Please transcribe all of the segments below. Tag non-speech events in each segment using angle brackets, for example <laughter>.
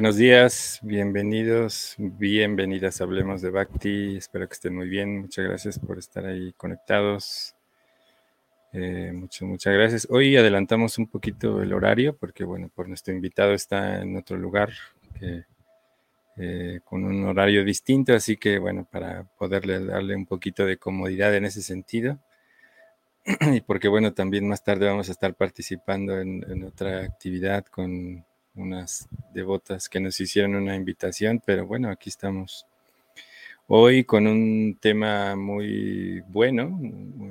Buenos días, bienvenidos, bienvenidas Hablemos de Bhakti. Espero que estén muy bien. Muchas gracias por estar ahí conectados. Eh, muchas, muchas gracias. Hoy adelantamos un poquito el horario porque, bueno, por nuestro invitado está en otro lugar eh, con un horario distinto, así que, bueno, para poderle darle un poquito de comodidad en ese sentido. <clears throat> Y porque, bueno, también más tarde vamos a estar participando en otra actividad con unas devotas que nos hicieron una invitación, pero bueno, aquí estamos hoy con un tema muy bueno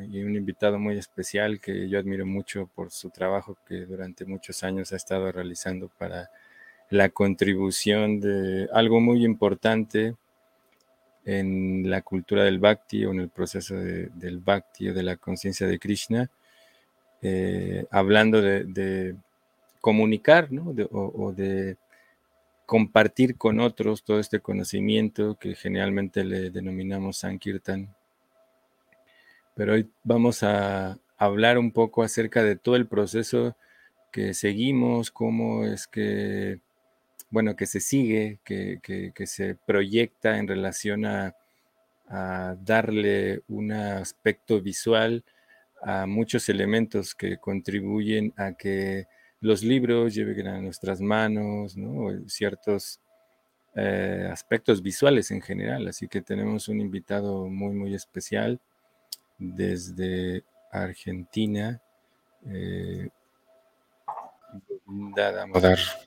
y un invitado muy especial que yo admiro mucho por su trabajo que durante muchos años ha estado realizando para la contribución de algo muy importante en la cultura del bhakti o en el proceso del bhakti o de la conciencia de Krishna, eh, hablando de comunicar, ¿no? o, de compartir con otros todo este conocimiento que generalmente le denominamos Sankirtan. Pero hoy vamos a hablar un poco acerca de todo el proceso que seguimos, cómo es que, bueno, que se sigue, que, se proyecta en relación a darle un aspecto visual a muchos elementos que contribuyen a que los libros lleguen a nuestras manos, ¿no? ciertos eh, aspectos visuales en general. Así que tenemos un invitado muy, muy especial desde Argentina. Eh,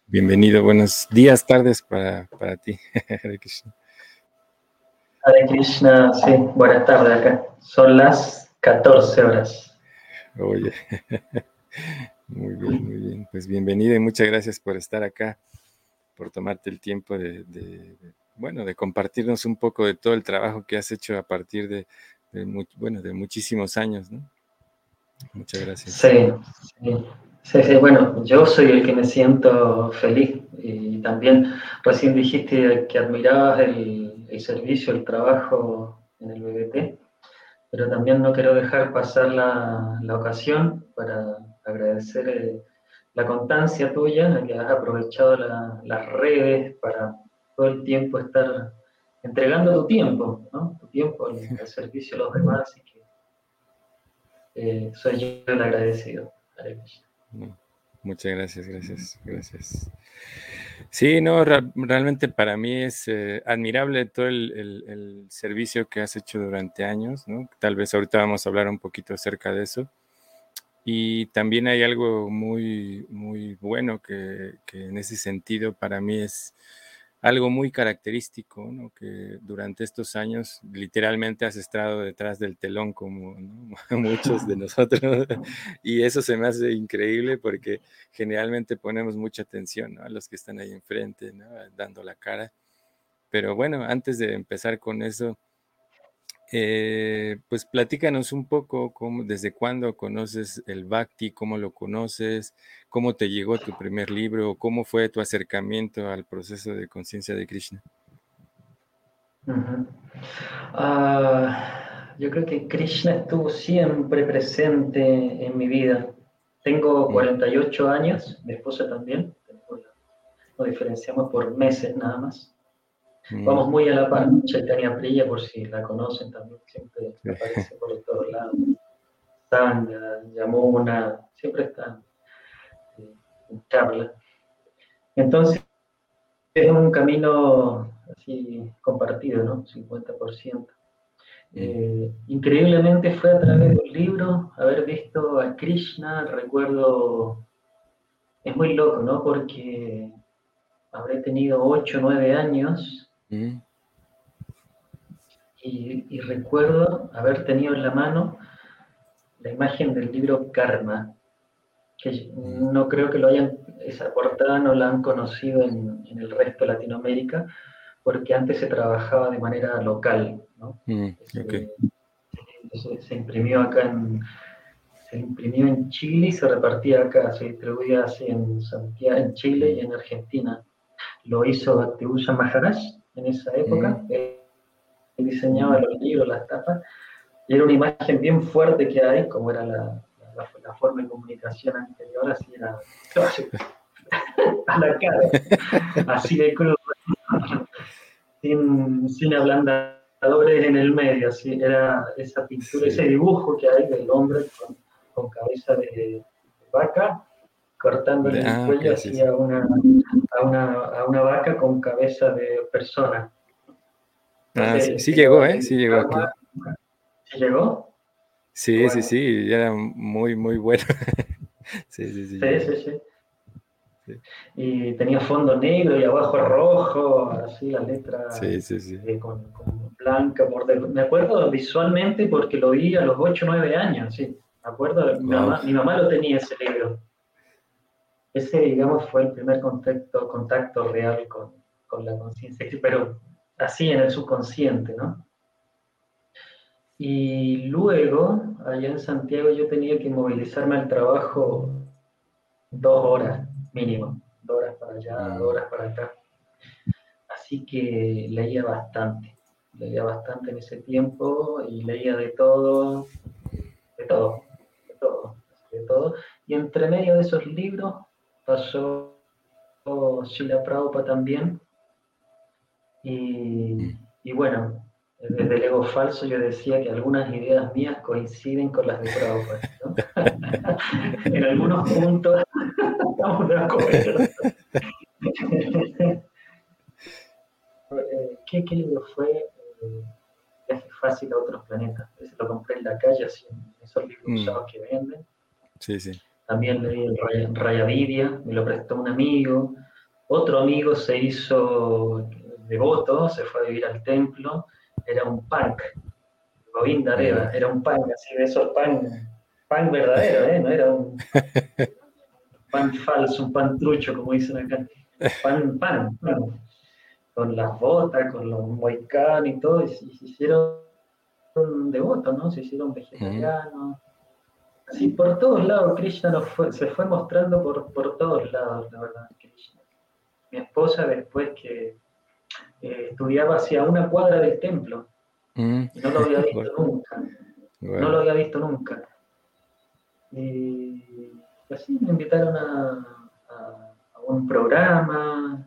bienvenido, buenos días, tardes para, para ti. <laughs> Hare Krishna. Hare Krishna, sí, buenas tardes acá. Son las 14 horas. Oye. <laughs> Muy bien, muy bien. Pues bienvenido y muchas gracias por estar acá, por tomarte el tiempo de, bueno, de compartirnos un poco de todo el trabajo que has hecho a partir de, bueno, de muchísimos años, ¿no? Muchas gracias. Sí, sí, sí, bueno, yo soy el que me siento feliz y también recién dijiste que admirabas el, el servicio, el trabajo en el BBT, pero también no quiero dejar pasar la, la ocasión para agradecer eh, la constancia tuya, que has aprovechado las redes para todo el tiempo estar entregando tu tiempo, ¿no? tu tiempo al, servicio de los demás, y que eh, soy yo el agradecido. muchas gracias, gracias, gracias. Sí, no, realmente para mí es eh, admirable todo el, el, servicio que has hecho durante años, ¿no? Tal vez ahorita vamos a hablar un poquito acerca de eso. Y también hay algo muy, muy bueno que, en ese sentido para mí es algo muy característico, ¿no? que durante estos años literalmente has estado detrás del telón como <laughs> muchos de nosotros y eso se me hace increíble porque generalmente ponemos mucha atención a los que están ahí enfrente, dando la cara. Pero bueno, antes de empezar con eso, eh, pues platícanos un poco cómo, desde cuándo conoces el Bhakti, cómo lo conoces, cómo te llegó tu primer libro, cómo fue tu acercamiento al proceso de conciencia de Krishna. Ah, yo creo que Krishna estuvo siempre presente en mi vida. Tengo 48 mm. años, mi esposa también, nos diferenciamos por meses nada más. Vamos muy a la par. Chaitanya Priya, por si la conocen también, siempre aparece por todos lados. Sanga, Yamuna, siempre está eh, en charla. Entonces, es un camino así compartido, ¿no? 50%. Mm. Eh, increíblemente fue a través de un libro, haber visto a Krishna, recuerdo, es muy loco, ¿no? Porque habré tenido 8 o 9 años y, recuerdo haber tenido en la mano la imagen del libro Karma, que no creo que lo hayan, esa portada no la han conocido en, el resto de Latinoamérica, porque antes se trabajaba de manera local. Mm, se, imprimió acá en, se imprimió en Chile y se repartía acá, se distribuía así en Santiago, en Chile y en Argentina. Lo hizo Bhaktibusa Maharaj en esa época. Él diseñaba los libros, las tapas, y era una imagen bien fuerte que hay, como era la, la, forma de comunicación anterior, así era. <laughs> A la cara, así de crudo, sin, sin ablandadores en el medio, así era esa pintura, ese dibujo que hay del hombre con, cabeza de, vaca, cortando el ah, cuello así a, una, a, una, a una vaca con cabeza de persona. Ah, sí, sí llegó, ¿eh? Sí llegó aquí. ¿Sí llegó? Sí, sí, sí, era muy, muy bueno. <laughs> sí, sí, sí. Sí, sí, sí. Y tenía fondo negro y abajo rojo, así la letra sí, sí, sí. Eh, con, blanca Me acuerdo visualmente porque lo vi a los 8 o 9 años, sí. Me acuerdo, mi, mamá, lo tenía ese libro. Ese, digamos, fue el primer contacto, contacto real con, con la conciencia, pero así en el subconsciente, ¿no? Y luego, allá en Santiago, yo tenía que movilizarme al trabajo dos horas mínimo, dos horas para allá, ah. dos horas para acá. Así que leía bastante, leía bastante en ese tiempo y leía de todo, de todo, de todo, de todo. Y entre medio de esos libros pasó Shila Prabhupada también. Y, y bueno, desde el ego falso yo decía que algunas ideas mías coinciden con las de Prabhupada. <laughs> en algunos puntos estamos de acuerdo. <laughs> ¿Qué, ¿Qué, libro fue? Eh, Viaje fácil a otros planetas. Ese lo compré en la calle, así, en esos libros mm. usados que venden. Sí, sí. También leí el Raya, Raya Vidia, me lo prestó un amigo. Otro amigo se hizo devoto, se fue a vivir al templo era un punk, Govinda Deva, era un punk, así de esos punk, punk verdadero, ¿eh? no era un pan <laughs> falso, un pan trucho, como dicen acá, pan, pan, con las botas, con los moicanos y todo, y, se hicieron devotos, ¿no? Se hicieron vegetarianos. Así por todos lados, Krishna se fue mostrando por, por todos lados, la verdad, Krishna. Mi esposa, después que eh, estudiaba hacia una cuadra del templo. Mm. Y no lo había visto <laughs> nunca. No lo había visto nunca. Y así me invitaron a, un programa.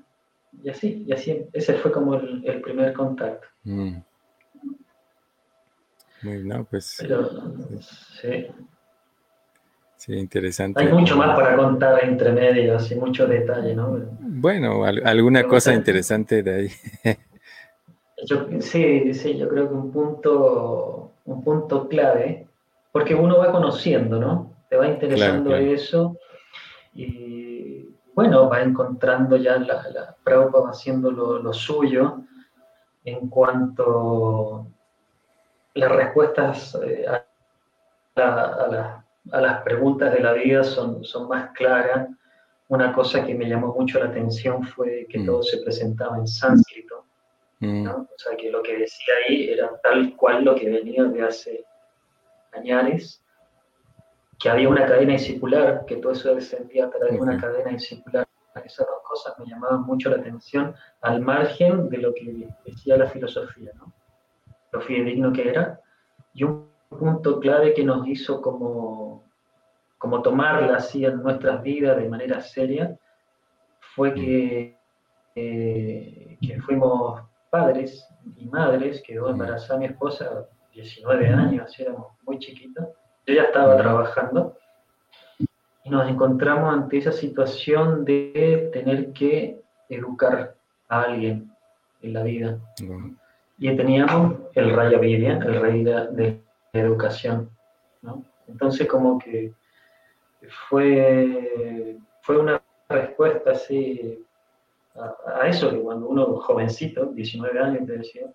Y así, y así, ese fue como el, primer contacto. Mm. Muy pues. Pero, sí. Sí, interesante. Hay mucho más para contar entre medios y mucho detalle, ¿no? Bueno, alguna cosa interesante de ahí. <laughs> sí, sí, yo creo que un punto, un punto clave, porque uno va conociendo, ¿no? Te va interesando eso y bueno, va encontrando ya la, la va haciendo lo, suyo en cuanto las respuestas eh, a, a, a las preguntas de la vida son, son más claras. Una cosa que me llamó mucho la atención fue que mm. todo se presentaba en sánscrito. Mm. O sea, que lo que decía ahí era tal cual lo que venía de hace años, que había una cadena discipular, que todo eso descendía a través de una cadena discipular. Esas dos cosas me llamaban mucho la atención, al margen de lo que decía la filosofía, ¿no? lo fidedigno que era. Y un punto clave que nos hizo como, como tomarla así en nuestras vidas de manera seria fue que, eh, que fuimos padres y madres, quedó embarazada mi esposa, 19 años, así éramos muy chiquitos, yo ya estaba trabajando. Y nos encontramos ante esa situación de tener que educar a alguien en la vida. Y teníamos el Raya Vidya, el rey de, educación. Entonces como que fue, fue una respuesta así a, eso, que cuando uno jovencito, 19 años, te decía,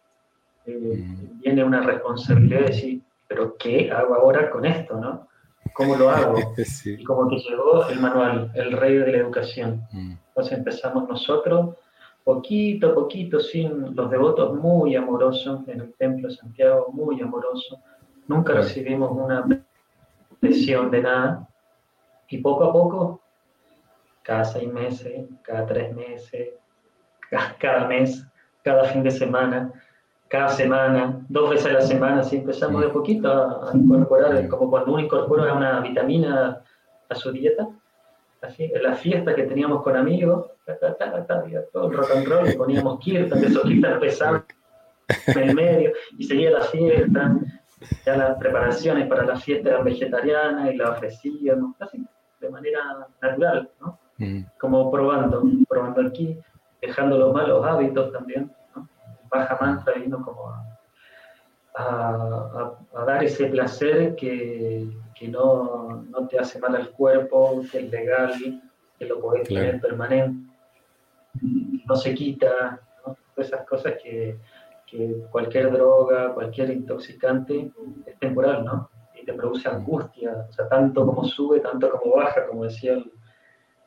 eh, viene una responsabilidad de decir, pero ¿qué hago ahora con esto? ¿no? ¿Cómo lo hago? <laughs> Y como que llegó el manual, el rey de la educación. Entonces empezamos nosotros, poquito a poquito, sin los devotos muy amorosos en el templo de Santiago, muy amorosos. Nunca recibimos una presión de nada. Y poco a poco, cada seis meses, cada tres meses, cada mes, cada fin de semana, cada semana, dos veces a la semana, así empezamos de poquito a, incorporar, como cuando uno incorpora una vitamina a su dieta, así, en la fiesta que teníamos con amigos, todo el rock and roll, poníamos kirtan, de esos kirtan pesados en el medio, y seguía la fiesta, ya las preparaciones para la fiesta eran vegetarianas y la ofrecíamos, así, de manera natural, ¿no? Mm. Como probando, probando aquí, dejando los malos hábitos también, ¿no? Baja mantra vino como a, dar ese placer que, que no, no, te hace mal al cuerpo, que es legal, que lo podés tener permanente, no se quita, ¿no? Todas esas cosas que, que cualquier droga, cualquier intoxicante es temporal, ¿no? Y te produce angustia, o sea, tanto como sube, tanto como baja, como decía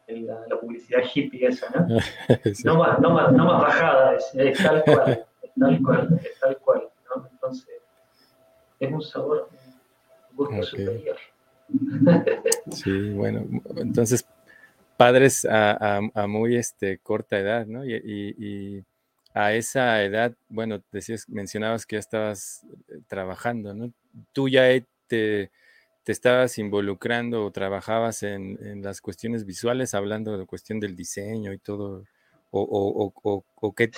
la, publicidad hippie esa, ¿no? <laughs> No, más, no, más, no más bajada, es, tal cual, es tal cual, es tal cual, ¿no? Entonces, es un sabor, un gusto superior. <laughs> Sí, bueno, entonces, padres a, a, muy este, corta edad, ¿no? y, y a esa edad, bueno, decías, mencionabas que ya estabas eh, trabajando, ¿no? Tú ya te, te estabas involucrando o trabajabas en, en, las cuestiones visuales, hablando de la cuestión del diseño y todo, o, o, o, o qué,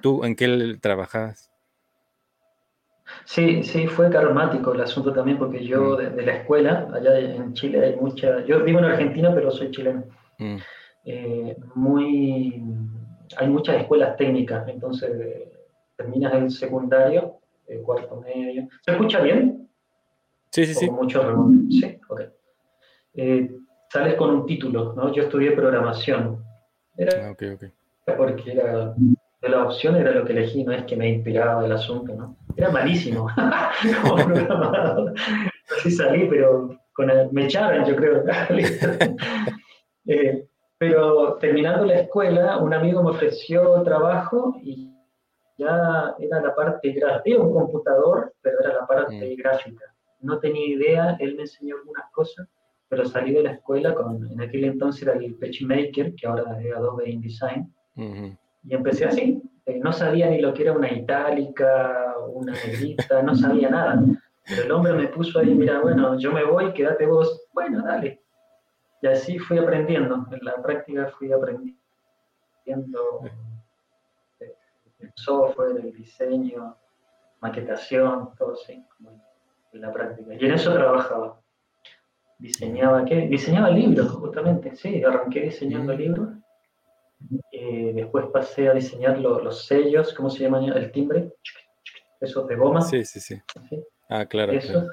tú en qué trabajabas. Sí, sí, fue karmático el asunto también, porque yo mm. de, la escuela, allá en Chile hay mucha, yo vivo en Argentina, pero soy chileno, mm. eh, muy hay muchas escuelas técnicas, entonces terminas el secundario, el cuarto medio. ¿Se escucha bien? Sí, sí, sí. Mucho sí, ok. Eh, sales con un título, ¿no? Yo estudié programación. Era ah, okay, okay. Porque era, de la opción era lo que elegí, no es que me inspiraba el asunto, ¿no? Era malísimo <laughs> como programador. Así salí, pero con me echaron, yo creo. <laughs> <laughs> eh, pero terminando la escuela, un amigo me ofreció trabajo y ya era la parte gráfica. Un computador, pero era la parte mm. gráfica. No tenía idea, él me enseñó algunas cosas, pero salí de la escuela con, en aquel entonces era el Maker, que ahora es Adobe InDesign, y empecé así. Eh, no sabía ni lo que era una itálica, una negrita, no sabía nada. Pero el hombre me puso ahí, mira, bueno, yo me voy, quédate vos. Bueno, dale. Y así fui aprendiendo, en la práctica fui aprendiendo el software, el diseño, maquetación, todo así, en la práctica. Y en eso trabajaba. Diseñaba, ¿qué? Diseñaba libros, justamente, sí, arranqué diseñando libros. Eh, después pasé a diseñar los sellos, ¿cómo se llama? El timbre, esos de goma. Sí, sí, sí. Ah, claro. Eso,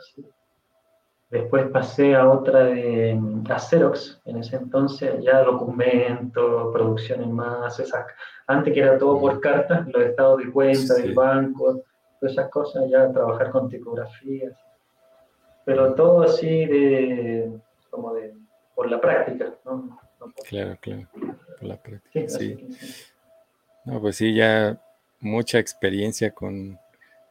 Después pasé a otra de a Xerox, en ese entonces, ya documento, producción en masa, antes que era todo por carta, los estados de cuenta del banco, todas esas cosas, ya trabajar con tipografías, pero todo así de, como de, por la práctica, ¿no? claro, claro, por la práctica, sí. No, pues sí, ya mucha experiencia con,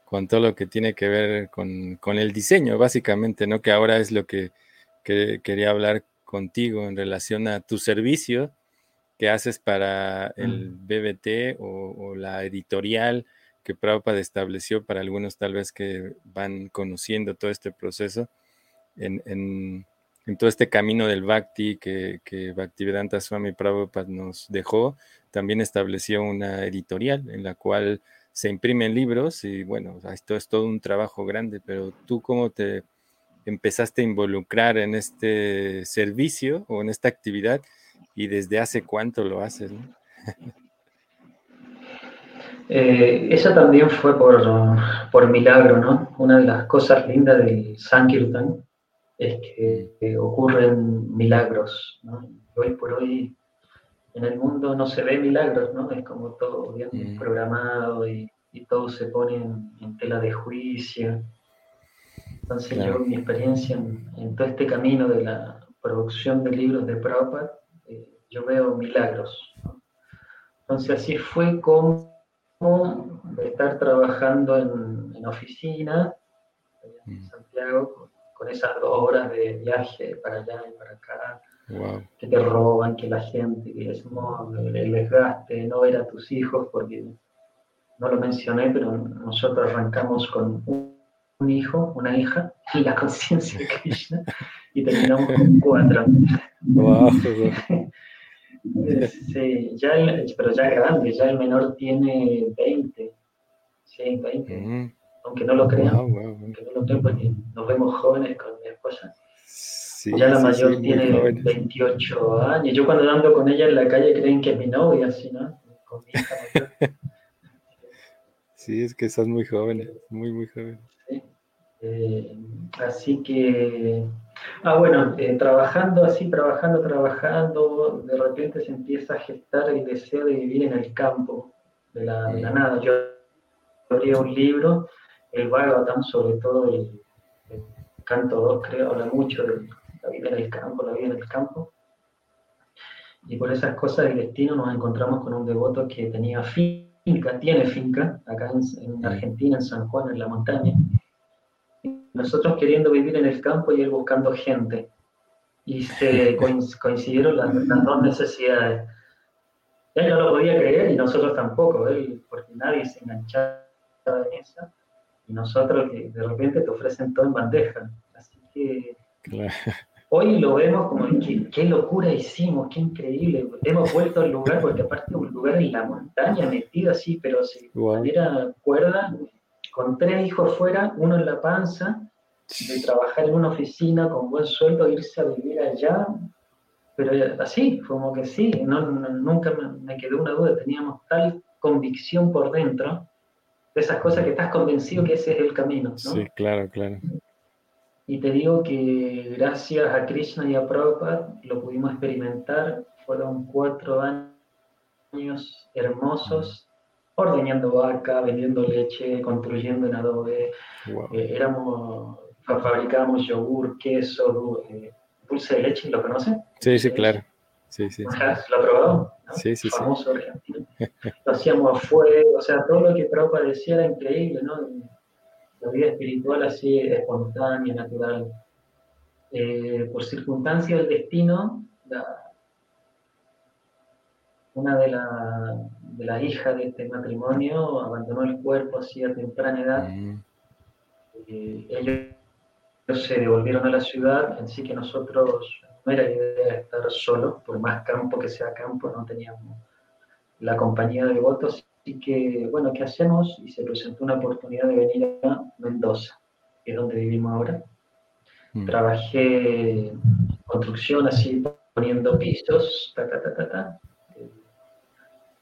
con todo lo que tiene que ver con, el diseño, básicamente, ¿no? Que ahora es lo que, quería hablar contigo en relación a tu servicio que haces para el BBT o, la editorial que Prabhupada estableció para algunos tal vez que van conociendo todo este proceso en, todo este camino del Bhakti que, que Bhaktivedanta Swami Prabhupada nos dejó, también estableció una editorial en la cual se imprimen libros y bueno, esto es todo un trabajo grande, pero tú cómo te empezaste a involucrar en este servicio o en esta actividad y desde hace cuánto lo haces. <laughs> Eh, eso también fue por, por, milagro, ¿no? Una de las cosas lindas del Sankirtan es que, ocurren milagros, ¿no? Hoy por hoy en el mundo no se ve milagros, ¿no? Es como todo bien mm. programado y, todo se pone en, tela de juicio. Entonces yo, mi experiencia en, todo este camino de la producción de libros de Prabhupada, eh, yo veo milagros. Entonces así fue como estar trabajando en, oficina, en mm. Santiago, con, esas dos horas de viaje para allá y para acá, que te roban, que la gente, que es el desgaste, no ver a tus hijos, porque no lo mencioné, pero nosotros arrancamos con un hijo, una hija, y <laughs> la conciencia de Krishna, y terminamos con cuatro. sí, ya pero ya grande, ya el menor tiene 20. Sí, 20. Mm. Aunque no lo crean, aunque no lo crean porque nos vemos jóvenes con mi esposa. Ya la mayor tiene 28 años. Yo cuando ando con ella en la calle creen que es mi novia, así, ¿no? Con mi hija <laughs> Sí, es que son muy jóvenes, muy, muy jóvenes. Eh, así que, ah, bueno, eh, trabajando así, trabajando, trabajando, de repente se empieza a gestar el deseo de vivir en el campo, de la, de la nada. Yo abría un libro, el Bhagavatam, sobre todo el, canto 2, creo, habla mucho de la vida en el campo, la vida en el campo. Y por esas cosas del destino nos encontramos con un devoto que tenía fin finca, tiene finca, acá en, Argentina, en San Juan, en la montaña. Nosotros queriendo vivir en el campo y él buscando gente. Y se <laughs> coincidieron las, dos necesidades. Él no lo podía creer y nosotros tampoco, él, porque nadie se enganchaba en eso. Y nosotros que de repente te ofrecen todo en bandeja. Así que Hoy lo vemos como qué, locura hicimos, qué increíble. Hemos vuelto al lugar, porque aparte es un lugar en la montaña, metido así, pero si era cuerda, con tres hijos fuera, uno en la panza, de trabajar en una oficina con buen sueldo, irse a vivir allá. Pero así, como que sí, nunca me, me quedó una duda, teníamos tal convicción por dentro de esas cosas que estás convencido que ese es el camino. ¿no? Sí, claro, claro. Y te digo que gracias a Krishna y a Prabhupada lo pudimos experimentar. Fueron cuatro años hermosos, ordeñando vaca, vendiendo leche, construyendo en adobe. Eh, éramos, fabricábamos yogur, queso, eh, dulce de leche, ¿lo conocen? Sí, sí, claro. Sí, sí, ¿Lo ha probado? Sí, sí, Famoso argentino. Lo hacíamos a fuego, o sea, todo lo que Prabhupada decía era increíble, ¿no? La vida espiritual así espontánea, natural. Eh, por circunstancia del destino, una de, las hijas de este matrimonio abandonó el cuerpo así a temprana edad. Mm. Eh, ellos se devolvieron a la ciudad, así que nosotros no era idea estar solos, por más campo que sea campo, no teníamos la compañía de votos Así que, bueno, ¿qué hacemos? Y se presentó una oportunidad de venir a Mendoza, que es donde vivimos ahora. Mm. Trabajé construcción así, poniendo pisos, ta, ta, ta, ta, ta.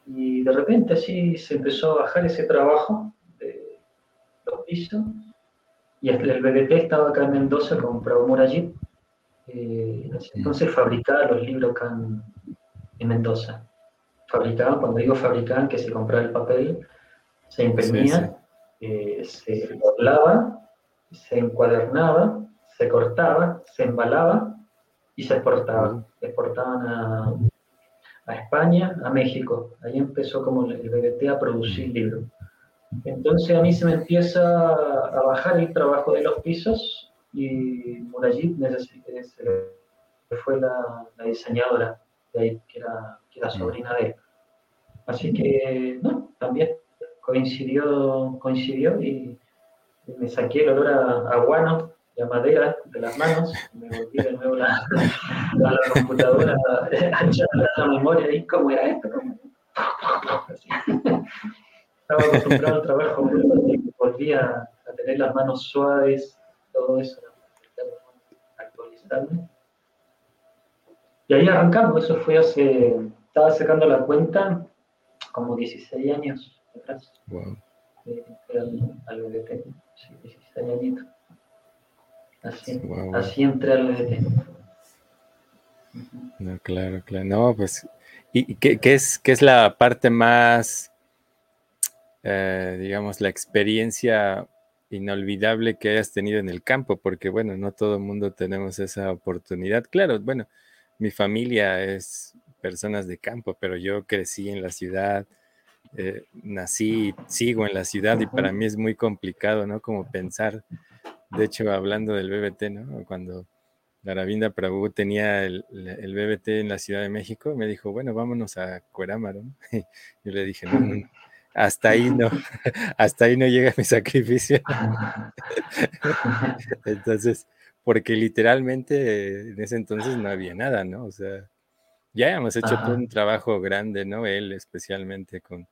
Y de repente así se empezó a bajar ese trabajo de los pisos. Y el BBT estaba acá en Mendoza con Prabhu Eh, entonces fabricaba los libros acá en Mendoza fabricaban, cuando digo fabricaban, que se compraba el papel, se imprimía, eh, se doblaba, se encuadernaba, se cortaba, se embalaba y se exportaba. Exportaban a, a España, a México. Ahí empezó como el BBT a producir libros. Entonces a mí se me empieza a bajar el trabajo de los pisos y Murayit fue la, la, diseñadora de ahí, que era, que era sobrina de él. Así que, no, también coincidió, coincidió y, me saqué el olor a, guano y a madera de las manos, me volví de nuevo la, a la computadora a la memoria y cómo era esto. Estaba acostumbrado al trabajo, volví a, tener las manos suaves, todo eso, actualizarme. Y ahí arrancamos, eso fue hace, estaba sacando la cuenta, como 16 años atrás. Wow. Eh, al, BBT, sí, 16 añitos. Así, así entré al BBT. No, claro, claro. No, pues, ¿y qué, qué, es, qué es la parte más, eh, digamos, la experiencia inolvidable que hayas tenido en el campo? Porque, bueno, no todo el mundo tenemos esa oportunidad. Claro, bueno, mi familia es personas de campo, pero yo crecí en la ciudad, eh, nací, sigo en la ciudad y para mí es muy complicado, ¿no? Como pensar, de hecho, hablando del BBT, ¿no? Cuando Aravinda Prabhu tenía el, el, BBT en la Ciudad de México, me dijo, bueno, vámonos a Cuerámaro. ¿no? <laughs> Yo le dije, no, no, hasta ahí no, <laughs> hasta ahí no llega mi sacrificio. <laughs> Entonces, porque literalmente en ese entonces no había nada, ¿no? O sea, ya hemos hecho todo un trabajo grande, ¿no? Él especialmente con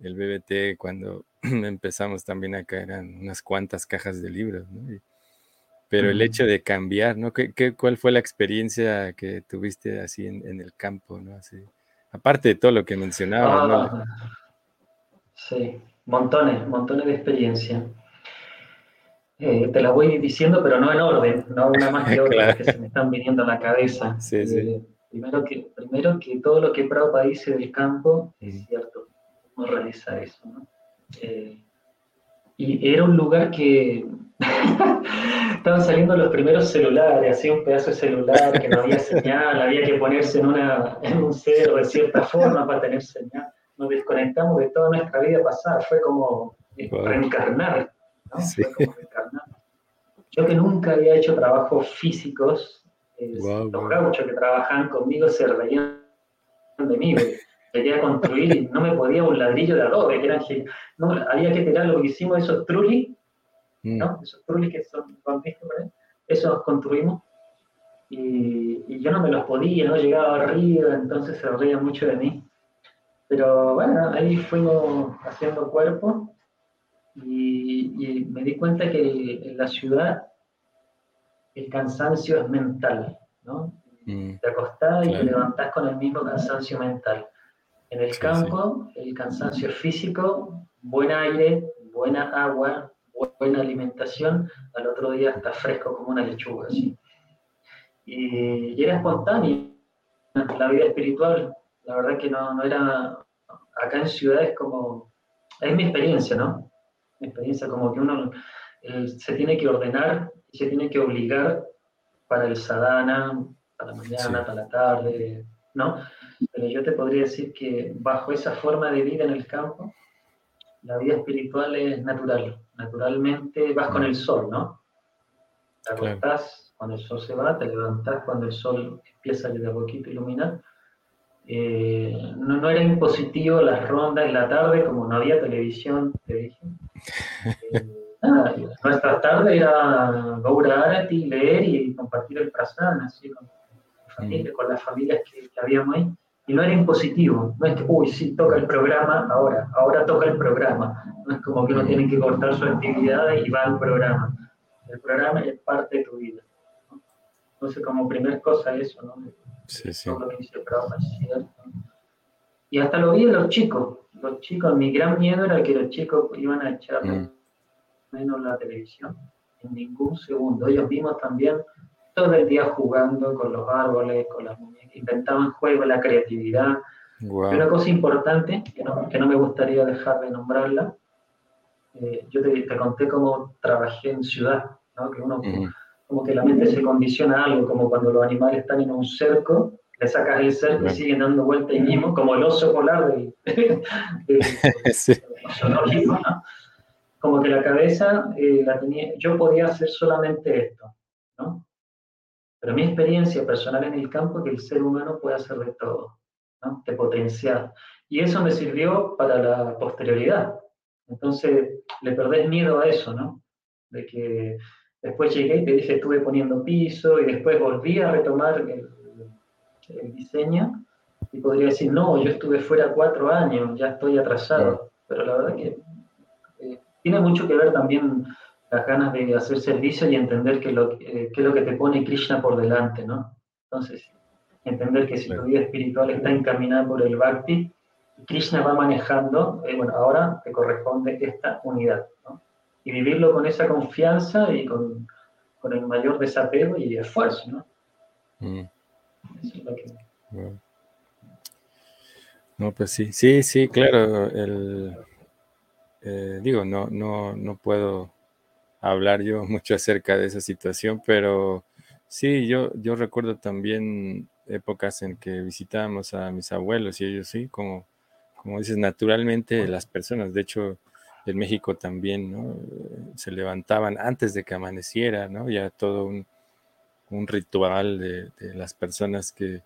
el BBT, cuando <clears throat> empezamos también acá eran unas cuantas cajas de libros, ¿no? pero el hecho de cambiar, ¿no? ¿Qué, qué, cuál fue la experiencia que tuviste así en, el campo, ¿no? Así, aparte de todo lo que mencionaba, ¿no? Ah, sí, montones, montones de experiencia. Eh, te las voy diciendo, pero no en orden, no una más que <laughs> otra que se me están viniendo a la cabeza. Sí, sí. Primero, que, primero que todo lo que Prabhupada dice del campo es cierto, cómo realiza eso. ¿no? Eh, y era un lugar que <laughs> estaban saliendo los primeros celulares, así un pedazo de celular que no había señal, <laughs> había que ponerse en, una, en un cerro de cierta forma para tener señal. Nos desconectamos de toda nuestra vida pasada, fue como reencarnar, ¿no? Fue como reencarnar. Yo que nunca había hecho trabajos físicos, eh, los gauchos que trabajaban conmigo se reían de mí, quería construir y no me podía un ladrillo de adobe, eran, no, había que tirar lo que hicimos, esos trulis, mm. ¿no? Esos trulis que son, Esos construimos y, y, yo no me los podía, no llegaba arriba, entonces se reía mucho de mí. Pero bueno, ahí fuimos haciendo cuerpo y, y me di cuenta que en la ciudad el cansancio es mental, ¿no? Mm. Te acostás y te levantás con el mismo cansancio mental. En el campo, el cansancio físico, buen aire, buena agua, buena alimentación, al otro día está fresco como una lechuga. ¿sí? Y, era espontáneo la vida espiritual. La verdad que no, no era acá en ciudades como... Es mi experiencia, ¿no? Mi experiencia como que uno eh, se tiene que ordenar y se tiene que obligar para el sadhana, para la mañana, para la tarde, ¿no? Pero yo te podría decir que bajo esa forma de vida en el campo, la vida espiritual es natural. Naturalmente vas con el sol, ¿no? Te acostás cuando el sol se va, te levantás cuando el sol empieza de a poquito a iluminar. Eh, no, no, era impositivo las rondas en la tarde, como no había televisión, te dije. <laughs> Eh, nuestra tarde era Gaura Arati, leer y compartir el prasad, así con, familia, con las familias que, que habíamos ahí y no era impositivo, no es que, uy, sí, toca el programa, ahora, ahora toca el programa, no es como que uno tiene que cortar su actividad y va al programa, el programa es parte de tu vida. Entonces, como primer cosa eso, ¿no? Sí, sí. Todo lo que dice cierto. Y hasta lo vi en los chicos, los chicos, mi gran miedo era que los chicos iban a echar mm. Menos la televisión, en ningún segundo. Ellos vimos también todo el día jugando con los árboles, con las muñecas, inventaban juegos, la creatividad. Y una cosa importante, que no, que no, me gustaría dejar de nombrarla, eh, yo te, te, conté cómo trabajé en ciudad, ¿no? que uno como que la mente se condiciona a algo, como cuando los animales están en un cerco, le sacas el cerco y siguen dando vueltas y mismo, como el oso polar del, <laughs> sí. ¿no? Como que la cabeza eh, la tenía, yo podía hacer solamente esto, ¿no? Pero mi experiencia personal en el campo es que el ser humano puede hacer de todo, ¿no? de potenciar. Y eso me sirvió para la posterioridad. Entonces, le perdés miedo a eso, ¿no? De que después llegué y te dije, estuve poniendo piso y después volví a retomar el, diseño y podría decir, no, yo estuve fuera cuatro años, ya estoy atrasado. Pero la verdad que tiene mucho que ver también las ganas de hacer servicio y entender que lo, eh, es lo que te pone Krishna por delante, ¿no? Entonces, entender que si tu vida espiritual está encaminada por el Bhakti, Krishna va manejando, eh, bueno, ahora te corresponde esta unidad, ¿no? Y vivirlo con esa confianza y con, con el mayor desapego y esfuerzo, ¿no? Mm. Eso es lo que... No, pues sí, sí, sí, claro. El, eh, digo, no, no, no puedo hablar yo <laughs> mucho acerca de esa situación, pero sí, yo, yo recuerdo también épocas en que visitábamos a mis abuelos y ellos sí, como, como dices, naturalmente las personas, de hecho, en México también, ¿no? Se levantaban antes de que amaneciera, ¿no? Ya todo un, ritual de, las personas que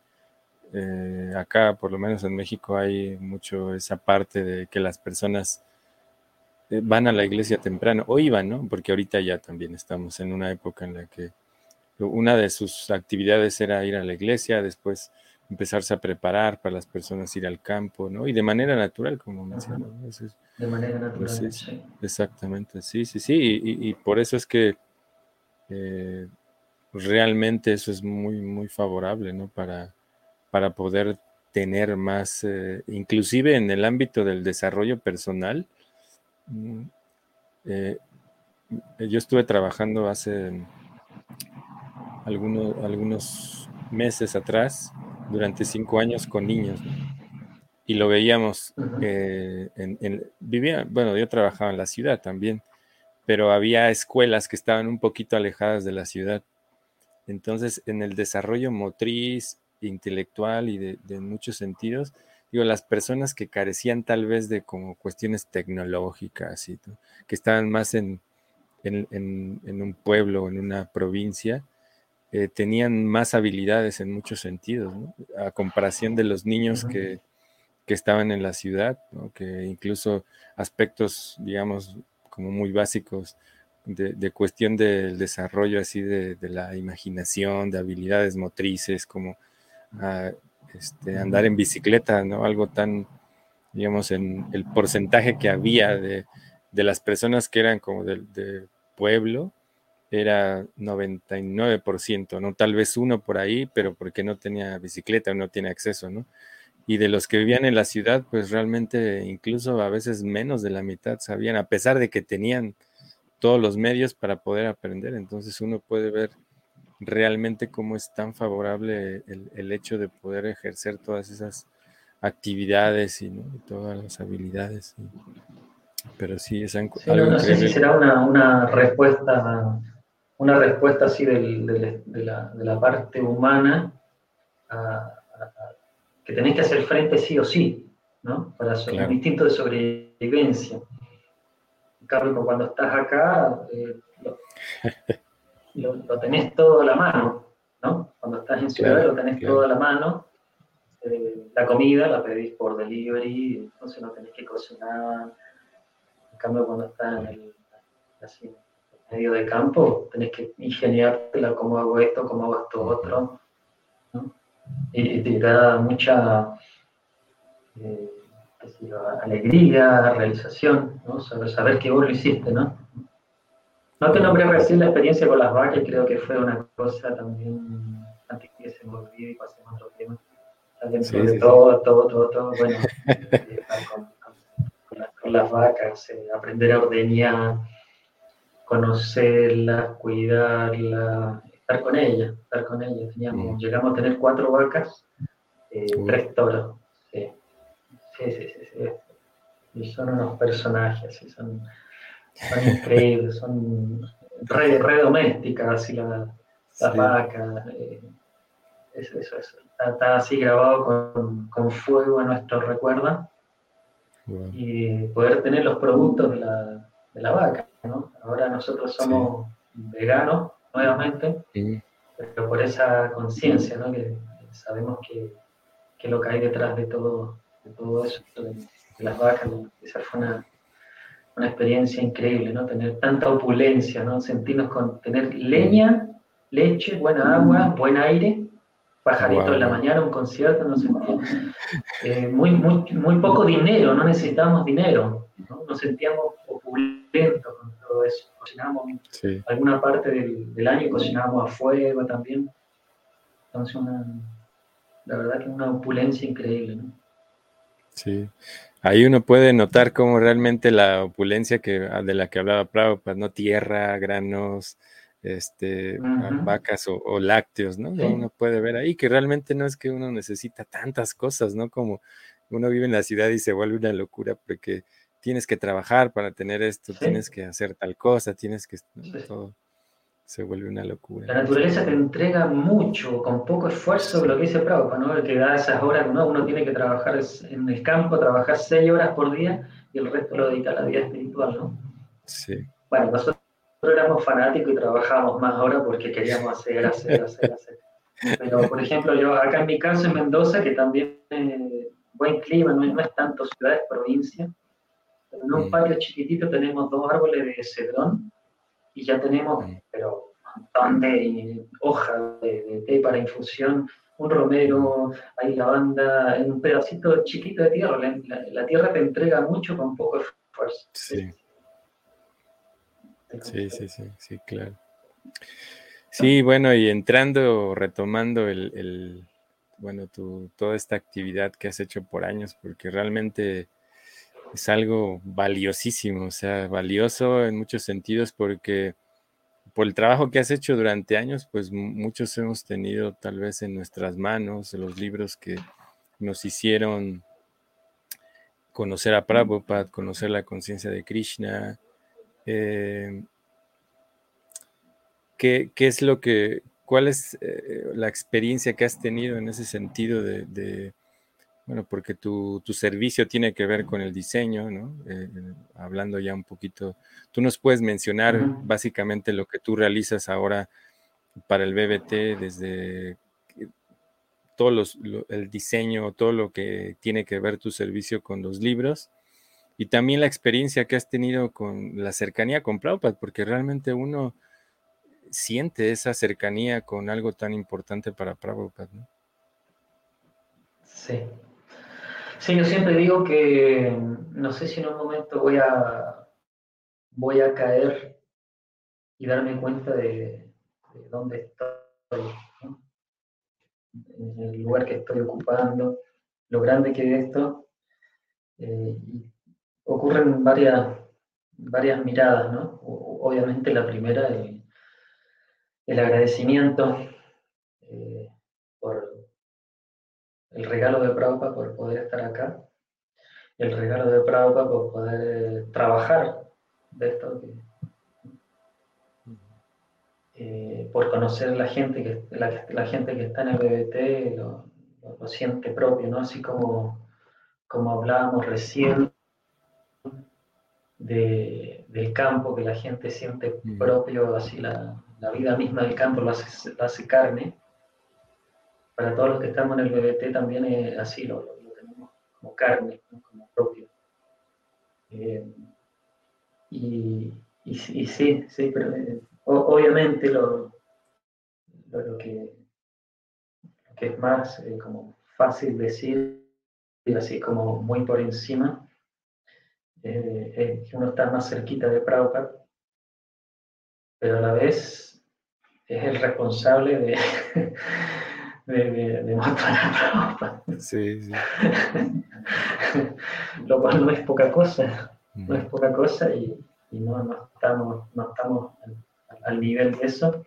eh, acá, por lo menos en México, hay mucho esa parte de que las personas van a la iglesia temprano, o iban, ¿no? Porque ahorita ya también estamos en una época en la que una de sus actividades era ir a la iglesia, después empezarse a preparar para las personas ir al campo, ¿no? Y de manera natural, como mencionó. De manera natural, pues sí, Exactamente, sí, sí, sí. Y, por eso es que eh, realmente eso es muy, muy favorable, ¿no? Para, para poder tener más, eh, inclusive en el ámbito del desarrollo personal. Eh, yo estuve trabajando hace algunos, algunos meses atrás, durante cinco años con niños, y lo veíamos, eh, en, vivía, bueno, yo trabajaba en la ciudad también, pero había escuelas que estaban un poquito alejadas de la ciudad. Entonces, en el desarrollo motriz, intelectual y de, muchos sentidos, digo, las personas que carecían tal vez de como cuestiones tecnológicas y que estaban más en, en, un pueblo, en una provincia, eh, tenían más habilidades en muchos sentidos, a comparación de los niños que, estaban en la ciudad, que incluso aspectos, digamos, como muy básicos de, cuestión del desarrollo así de, la imaginación, de habilidades motrices, como este, andar en bicicleta, ¿no? Algo tan, digamos, en el porcentaje que había de, las personas que eran como del de pueblo, era 99%, ¿no? Tal vez uno por ahí, pero porque no tenía bicicleta o no tiene acceso, ¿no? Y de los que vivían en la ciudad, pues realmente incluso a veces menos de la mitad sabían, a pesar de que tenían todos los medios para poder aprender. Entonces uno puede ver realmente cómo es tan favorable el, hecho de poder ejercer todas esas actividades y, todas las habilidades. pero sí, es algo no, sé si será una, una respuesta una respuesta así de, la, parte humana que tenéis que hacer frente sí o sí, ¿no? Para un instinto de sobrevivencia. En cambio, cuando estás acá, eh, lo, <laughs> tenés todo a la mano, ¿no? Cuando estás en ciudad lo tenés todo a la mano. Eh, la comida la pedís por delivery, entonces no tenés que cocinar. En cambio, cuando estás en el, así, medio de campo, tenés que ingeniártela, cómo hago esto, cómo hago esto otro. Y, te da mucha eh, alegría, realización, ¿no? saber, saber que vos lo hiciste, ¿no? No te nombré recién la experiencia con las vacas, creo que fue una cosa también, antes que se me olvide y pasemos a otro tema, también sobre todo, todo, todo, todo, bueno, eh, <laughs> con, las, vacas, eh, aprender a ordeñar, conocerla, cuidarla, estar con ella, estar con ella. Teníamos, mm. Llegamos a tener cuatro vacas, eh, tres toros. Sí. Sí, sí, sí, Y son unos personajes, son, son increíbles, son re, domésticas, así la, la vaca. Eh, eso, eso, eso. Está, así grabado con, con, fuego en nuestro recuerdo. Y poder tener los productos de la, de la vaca. Ahora nosotros somos veganos nuevamente, pero por esa conciencia, ¿no? Que sabemos que, que, lo que hay detrás de todo, de todo eso, de, las vacas, esa fue una, una, experiencia increíble, ¿no? Tener tanta opulencia, ¿no? Sentirnos con tener leña, leche, buena agua, buen aire, pajarito en la mañana, un concierto, no sé, eh, muy, muy, muy poco dinero, no necesitábamos dinero, ¿no? nos sentíamos opulentos con todo eso. Cocinábamos alguna parte del, del, año, cocinábamos a fuego también. Entonces, una, la verdad que una opulencia increíble. ¿no? Sí, ahí uno puede notar cómo realmente la opulencia que, de la que hablaba pues ¿no? Tierra, granos, este, vacas o, lácteos, ¿no? Uno puede ver ahí que realmente no es que uno necesita tantas cosas, ¿no? Como uno vive en la ciudad y se vuelve una locura porque tienes que trabajar para tener esto, tienes que hacer tal cosa, tienes que... Todo se vuelve una locura. La naturaleza te entrega mucho, con poco esfuerzo, lo que dice Prabhupada, ¿no? Que da esas horas, ¿no? Uno tiene que trabajar en el campo, trabajar seis horas por día y el resto lo dedica a la vida espiritual, ¿no? Sí. Bueno, nosotros éramos fanáticos y trabajábamos más ahora porque queríamos hacer, hacer, hacer, hacer. Pero, por ejemplo, yo acá en mi caso en Mendoza, que también eh, buen clima, no, no es tanto ciudad, es provincia, en un patio chiquitito tenemos dos árboles de cedrón y ya tenemos, pero montón de hojas de, té para infusión, un romero, hay lavanda, en un pedacito chiquito de tierra. La, tierra te entrega mucho con poco esfuerzo. Sí. Sí, sí, sí, sí, claro. Sí, bueno, y entrando, retomando el, bueno, tu, toda esta actividad que has hecho por años, porque realmente es algo valiosísimo, o sea, valioso en muchos sentidos porque por el trabajo que has hecho durante años, pues muchos hemos tenido tal vez en nuestras manos los libros que nos hicieron conocer a Prabhupada, conocer la conciencia de Krishna. Eh, ¿qué, es lo que, cuál es eh, la experiencia que has tenido en ese sentido de bueno, porque tu, servicio tiene que ver con el diseño, ¿no? Eh, eh, hablando ya un poquito, tú nos puedes mencionar básicamente lo que tú realizas ahora para el BBT desde todo los, el diseño, todo lo que tiene que ver tu servicio con los libros y también la experiencia que has tenido con la cercanía con Prabhupada, porque realmente uno siente esa cercanía con algo tan importante para Prabhupada, ¿no? Sí, Sí, yo siempre digo que no sé si en un momento voy a, voy a caer y darme cuenta de, dónde estoy, en el lugar que estoy ocupando, lo grande que es esto. Eh, ocurren varias, varias miradas, ¿no? Obviamente la primera, el, el agradecimiento eh, por el regalo de Prabhupada por poder estar acá, el regalo de Prabhupada por poder trabajar de esto, eh, por conocer la gente que la, gente que está en el BBT lo, siente propio, ¿no? Así como, como hablábamos recién del campo, que la gente siente propio, así la, vida misma del campo lo hace, lo hace carne para todos los que estamos en el BBT también es así, lo, tenemos como carne, como propio. Eh, y, sí, sí, pero eh, obviamente lo, lo, que, es más eh, como fácil decir, así como muy por encima, es que uno está más cerquita de Prabhupada, pero a la vez es el responsable de, <laughs> de, de, de mostrar Sí, sí. <laughs> Lo cual no es poca cosa, no es poca cosa y, y no, no, estamos, no estamos al, nivel de eso.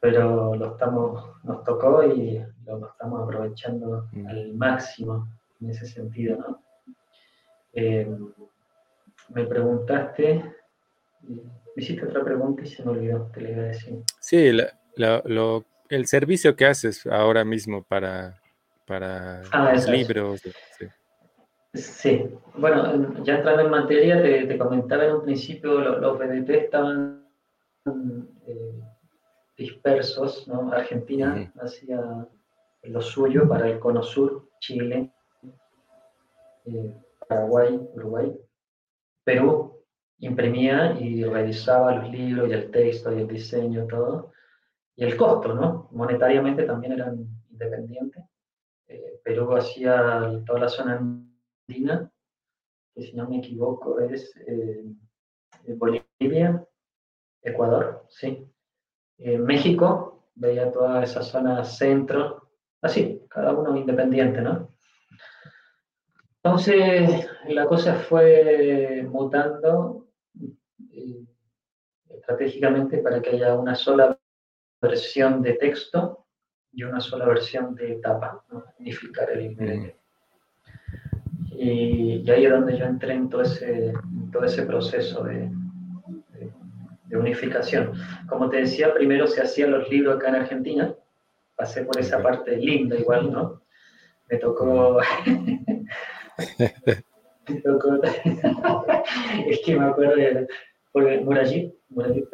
Pero lo estamos, nos tocó y lo, estamos aprovechando al máximo en ese sentido, ¿no? Eh, me preguntaste, me hiciste otra pregunta y se me olvidó, te le iba a decir. Sí, lo, lo, el servicio que haces ahora mismo para, para ah, los libros. Sí. bueno, ya entrando en materia, te, comentaba en un principio, los, los BDT estaban eh, dispersos, ¿no? Argentina hacía lo suyo para el Cono Sur, Chile, eh, Paraguay, Uruguay. Perú imprimía y revisaba los libros y el texto y el diseño, todo el costo, ¿no? Monetariamente también eran independientes. Eh, Perú hacía toda la zona andina, que si no me equivoco es eh, Bolivia, Ecuador, sí. Eh, México veía toda esa zona centro, así, cada uno independiente, ¿no? Entonces la cosa fue mutando estratégicamente para que haya una sola versión de texto y una sola versión de tapa, unificar el ingrediente. Y, ahí es donde yo entré en todo ese, todo ese proceso de, de, unificación. Como te decía, primero se hacían los libros acá en Argentina, pasé por esa parte linda igual, ¿no? Me tocó... <laughs> me tocó... <laughs> es que me acuerdo de Murallí, Murallí eh,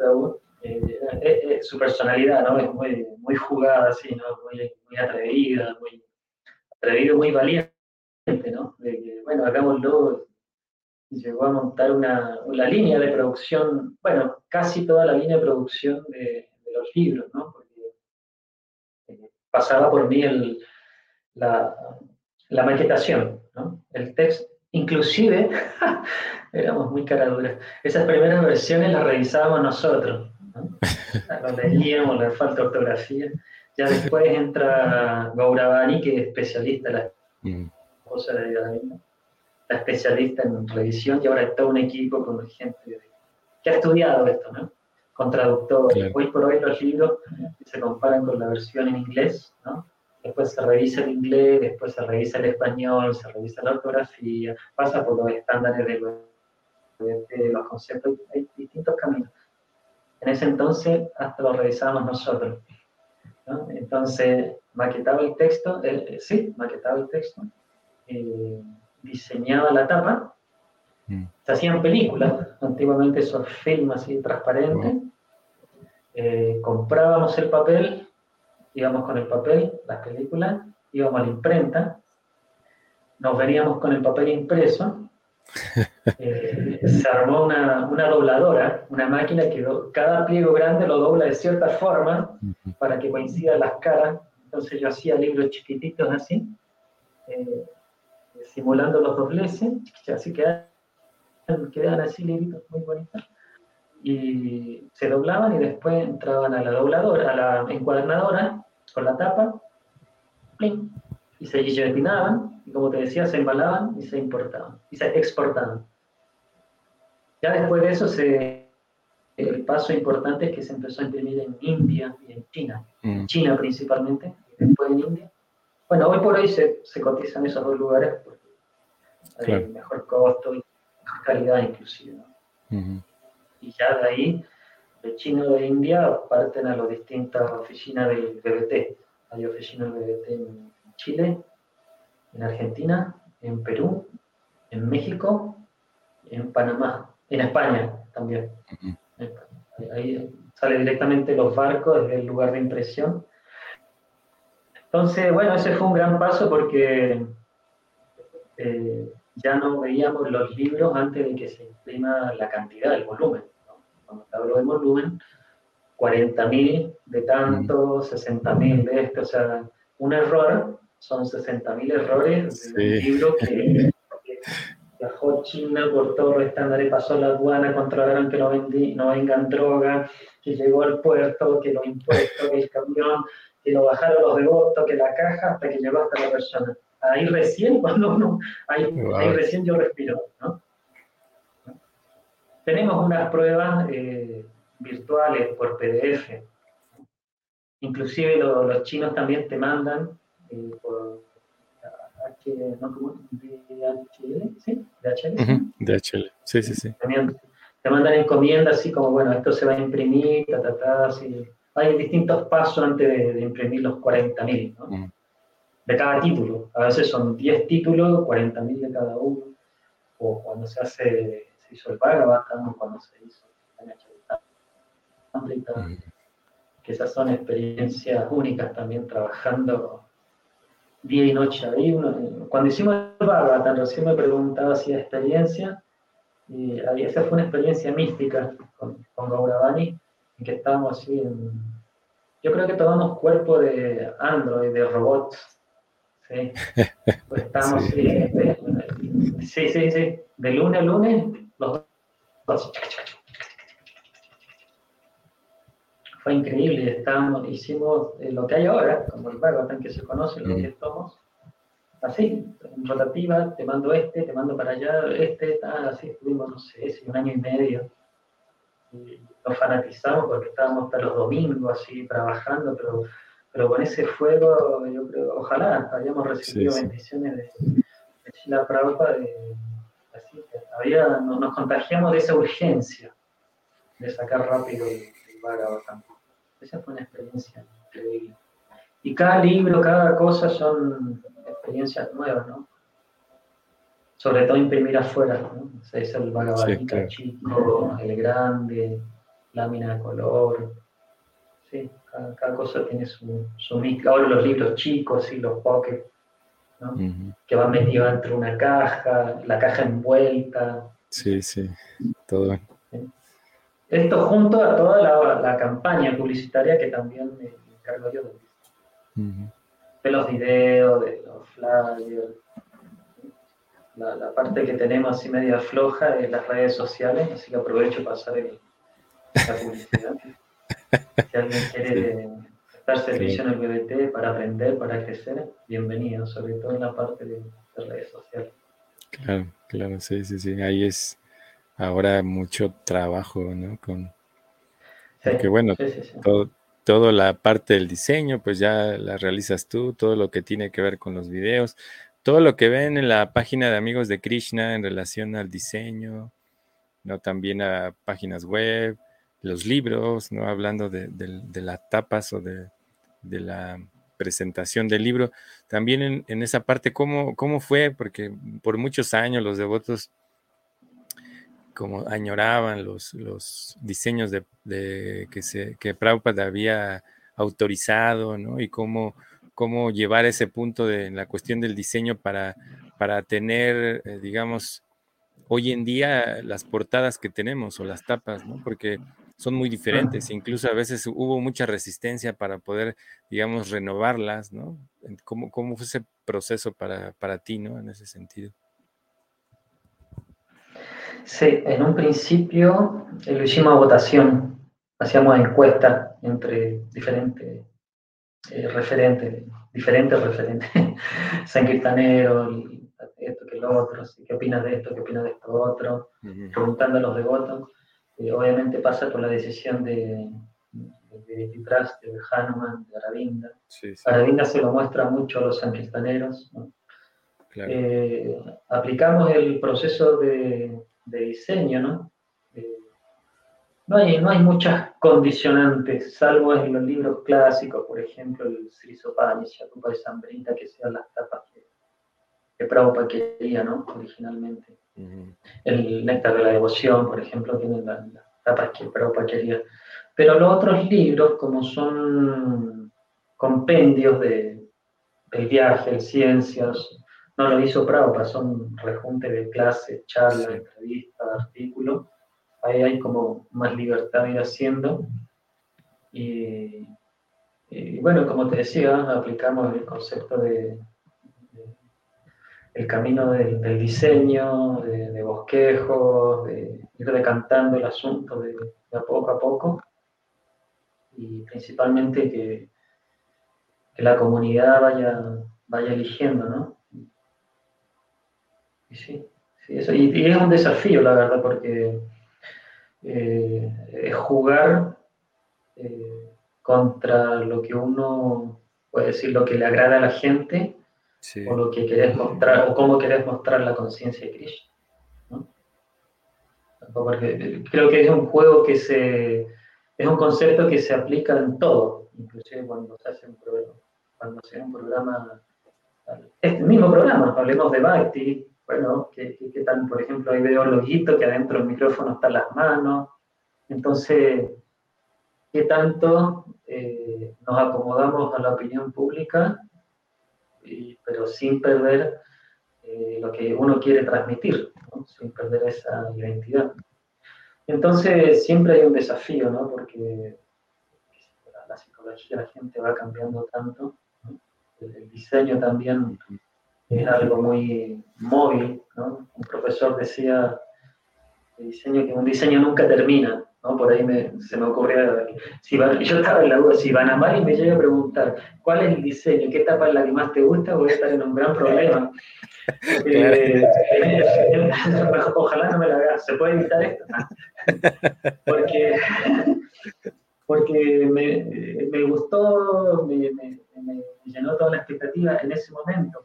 eh, eh, su personalidad, ¿no? Es muy, muy jugada, así, ¿no? Muy, muy atrevida, muy atrevido, muy valiente, ¿no? De que, bueno, hagámoslo, llegó a montar una, línea de producción, bueno, casi toda la línea de producción de, los libros, ¿no? Porque eh, pasaba por mí el, la, la maquetación, ¿no? El texto, inclusive, <laughs> éramos muy caraduras, esas primeras versiones las revisábamos nosotros, <laughs> ¿no? Leíamos, le falta ortografía. Ya después entra Gauravani, que es especialista en las mm. de la especialista en revisión, y ahora todo un equipo con gente que ha estudiado esto, ¿no? Con traductores. Hoy por hoy los libros se comparan con la versión en inglés, ¿no? Después se revisa el inglés, después se revisa el español, se revisa la ortografía, pasa por los estándares de los, de los conceptos, hay distintos caminos. En ese entonces hasta lo revisábamos nosotros. ¿no? Entonces, maquetaba el texto, eh, sí, maquetaba el texto, eh, diseñaba la tapa, mm. se hacían películas, antiguamente esos films así transparentes, eh, comprábamos el papel, íbamos con el papel, las películas, íbamos a la imprenta, nos veníamos con el papel impreso, <laughs> eh, se armó una, una, dobladora, una máquina que cada pliego grande lo dobla de cierta forma para que coincidan las caras. Entonces yo hacía libros chiquititos así, eh, simulando los dobleces, así quedaban, quedaban así libritos muy bonitos, y se doblaban y después entraban a la dobladora, a la encuadernadora, con la tapa, y se guillotinaban, y como te decía, se embalaban y se importaban, y se exportaban. Ya después de eso, se, el paso importante es que se empezó a imprimir en India y en China, en mm. China principalmente, y después en India. Bueno, hoy por hoy se, se cotizan esos dos lugares porque hay mejor costo y mejor calidad inclusive. Y ya de ahí, de China o de India, parten a las distintas oficinas del BBT. Hay oficinas del BBT en Chile, en Argentina, en Perú, en México, en Panamá, en España también. Ahí sale directamente los barcos desde el lugar de impresión entonces, bueno, ese fue un gran paso porque eh, ya no veíamos los libros antes de que se imprima la cantidad, el volumen. Cuando te hablo de volumen, 40.000 de tanto, 60.000 de esto, o sea, un error son 60.000 errores de un libro que, <laughs> viajó China por todos los estándares, pasó la aduana, controlaron que no, vendí, no vengan drogas, que llegó al puerto, que los impuestos, que el camión, que lo bajaron los devotos, que la caja, hasta que llegó hasta la persona. Ahí recién, <laughs> cuando uno, ahí, recién yo respiro, ¿no? Tenemos unas pruebas eh, virtuales por PDF. Inclusive los chinos también te mandan eh, por H, ¿no? ¿Cómo? DHL, ¿sí? DHL. DHL, sí, sí, sí. También te mandan encomiendas así como, bueno, esto se va a imprimir, ta, ta, ta, así hay distintos pasos antes de, imprimir los 40.000, ¿no? De cada título. A veces son 10 títulos, 40.000 de cada uno. O cuando se hace, se hizo el Bhagavad, cuando se hizo mm. que esas son experiencias únicas también trabajando día y noche. Ahí cuando hicimos el Bhagavatam, recién me preguntaba si era experiencia, y esa fue una experiencia mística con, con Gauravani, en que estábamos así en, yo creo que tomamos cuerpo de Android, de robots. Sí. <laughs> Pues estamos, sí. sí, sí, sí, de lunes a lunes, los dos. Fue increíble, estábamos, hicimos eh, lo que hay ahora, como el tan que se conoce, lo que somos, así, en rotativa, te mando este, te mando para allá, este, tal, así estuvimos, no sé, un año y medio y nos fanatizamos porque estábamos hasta los domingos así trabajando, pero, pero con ese fuego, yo creo, ojalá hayamos recibido bendiciones de, de Chila Prabhupada, de, así, había, nos, contagiamos de esa urgencia de sacar rápido el, el Esa fue una experiencia increíble. Y cada libro, cada cosa son experiencias nuevas, ¿no? sobre todo imprimir afuera, ¿no? es el Bhagavad chico, el grande, lámina de color. Sí, cada, cosa tiene su, su Ahora los libros chicos y los pocket, ¿no? que van metidos dentro de una caja, la caja envuelta, Sí, sí, todo. Esto junto a toda la, campaña publicitaria que también me, encargo yo de, los videos, de los flyers. La, parte que tenemos así media floja es las redes sociales, así que aprovecho para pasar la publicidad. si alguien quiere dar servicio en el BBT para aprender, para crecer, bienvenido, sobre todo en la parte de, redes sociales. Claro, claro, sí, sí, sí. Ahí es ahora mucho trabajo, ¿no? Con, porque bueno, todo, toda la parte del diseño, pues ya la realizas tú, todo lo que tiene que ver con los videos, todo lo que ven en la página de Amigos de Krishna en relación al diseño, ¿no? También a páginas web, los libros, ¿no? Hablando de, de las tapas o de, de la presentación del libro. También en, esa parte, ¿cómo, ¿cómo, fue? Porque por muchos años los devotos como añoraban los, los diseños de, que, se, que Prabhupada había autorizado, ¿no? Y cómo, cómo llevar ese punto de la cuestión del diseño para, para tener, eh, digamos, hoy en día las portadas que tenemos o las tapas, ¿no? Porque son muy diferentes. Incluso a veces hubo mucha resistencia para poder, digamos, renovarlas, ¿no? ¿Cómo, cómo fue ese proceso para, para ti, ¿no? En ese sentido. Sí, en un principio eh, lo hicimos a votación, hacíamos encuestas entre diferentes eh, referentes, diferentes referentes, <laughs> sanquirtaneros, esto que lo otro, ¿qué opinas de esto? ¿Qué opinas de esto otro? Preguntando a los devotos obviamente pasa por la decisión de, de, de Hanuman, de Aravinda. Aravinda se lo muestra mucho a los sancristaneros. Eh, aplicamos el proceso de, diseño, ¿no? Eh, no, hay, no hay muchas condicionantes, salvo en los libros clásicos, por ejemplo, el Srisopanisha, de Sambrita, que sean las tapas que, que Prabhupada quería, ¿no? Originalmente. El néctar de la devoción, por ejemplo, tiene la, tapas que Prabhupada quería. Pero los otros libros, como son compendios de, del viaje, de ciencias, no lo hizo Prabhupada, son rejuntes de clases, charlas, entrevistas, artículos. Ahí hay como más libertad de ir haciendo. Y, y, bueno, como te decía, aplicamos el concepto de, el camino del, diseño, de, bosquejos, de ir decantando el asunto de, a poco a poco y principalmente que, la comunidad vaya, vaya eligiendo, ¿no? Y sí, eso, y, es un desafío, la verdad, porque eh, es jugar eh, contra lo que uno puede decir, lo que le agrada a la gente o lo que querés mostrar, o cómo querés mostrar la conciencia de Krishna. Porque creo que es un juego que se, es un concepto que se aplica en todo, inclusive cuando se hace un programa, cuando se hace un programa, este mismo programa, hablemos de Bhakti, bueno, que, que, tal, por ejemplo, ahí veo loguito que adentro del micrófono están las manos, entonces, ¿qué tanto eh, nos acomodamos a la opinión pública pero sin perder eh, lo que uno quiere transmitir, sin perder esa identidad. Entonces siempre hay un desafío, ¿no? porque la psicología, la gente va cambiando tanto, el, diseño también es algo muy móvil. ¿no? Un profesor decía diseño, que un diseño nunca termina. ¿no? Por ahí se me ocurrió, si yo estaba en la duda, si van a mal y me llega a preguntar, ¿cuál es el diseño? ¿Qué etapa es la que más te gusta? Voy a estar en un gran problema. <laughs> Eh, <laughs> ojalá no me la hagas, ¿se puede evitar esto? porque porque me, me gustó, me, me, me, llenó toda la expectativa en ese momento,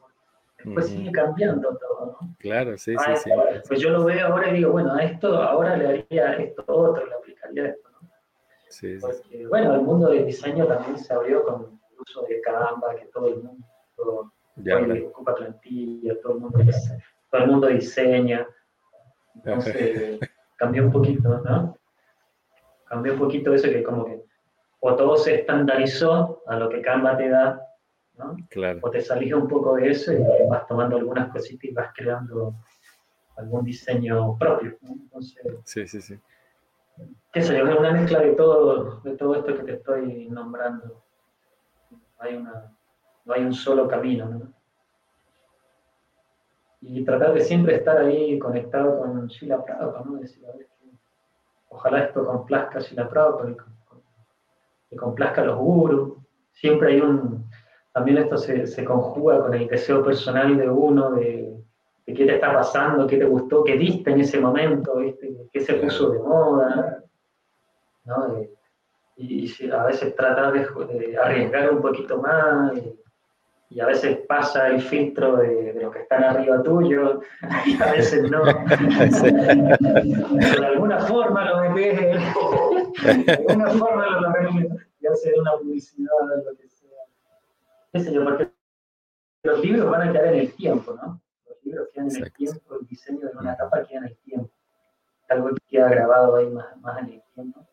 después sigue cambiando todo, ¿no? Claro, sí, sí, sí. Pues yo lo veo ahora y digo, bueno, a esto ahora le haría esto otro, le aplicaría esto, ¿no? Sí, Porque, bueno, el mundo del diseño también se abrió con el uso de Canva, que todo el mundo todo, ocupa plantilla, todo el mundo, todo el mundo diseña. Entonces, <laughs> cambió un poquito, ¿no? Cambió un poquito eso que como que o todo se estandarizó a lo que Canva te da o te salís un poco de eso y vas tomando algunas cositas y vas creando algún diseño propio. Entonces, sí, sí, sí. ¿Qué sé yo? Es una mezcla de todo, de todo esto que te estoy nombrando. Hay una, no hay un solo camino. ¿no? Y tratar de siempre estar ahí conectado con Sheila Prabhupada, ¿no? Decir, a ver, ojalá esto complazca a Sheila Prabhupada, que complazca a los gurus. Siempre hay un, también esto se, se, conjuga con el deseo personal de uno de, de, qué te está pasando, qué te gustó, qué viste en ese momento, ¿viste? qué se puso de moda. ¿no? y, y, a veces tratar de, de, arriesgar un poquito más. Y, y a veces pasa el filtro de, de los que están arriba tuyo, <laughs> y a veces no. <laughs> De alguna forma lo metes, de alguna forma lo metes, ya sea una publicidad, lo que sea. ¿Qué sé yo? Porque los libros van a quedar en el tiempo, ¿no? Los libros quedan en el tiempo, el diseño de una capa queda en el tiempo. Algo que queda grabado ahí más, más en el tiempo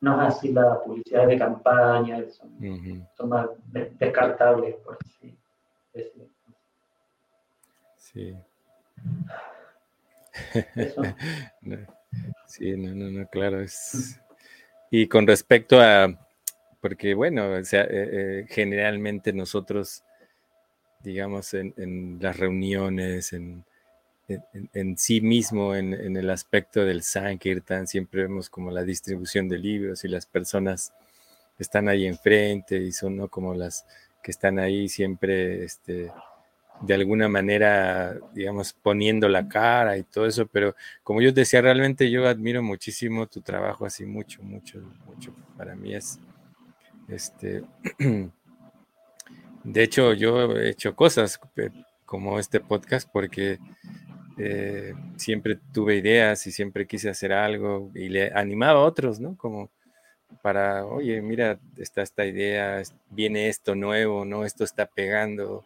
no es así las publicidades de campaña, son, uh -huh. son más descartables, por así decirlo. Sí. <laughs> no, sí, no, no, no, claro. Es... Y con respecto a, porque bueno, o sea, eh, eh, generalmente nosotros, digamos, en, en las reuniones, en, en, en, sí mismo, en, el aspecto del Sankirtan, siempre vemos como la distribución de libros y las personas están ahí enfrente y son ¿no? como las que están ahí siempre, este, de alguna manera, digamos, poniendo la cara y todo eso, pero como yo decía, realmente yo admiro muchísimo tu trabajo, así mucho, mucho, mucho. Para mí es, este, <clears throat> de hecho, yo he hecho cosas como este podcast porque eh, siempre tuve ideas y siempre quise hacer algo y le animaba a otros, ¿no? Como para, oye, mira, está esta idea, viene esto nuevo, ¿no? Esto está pegando,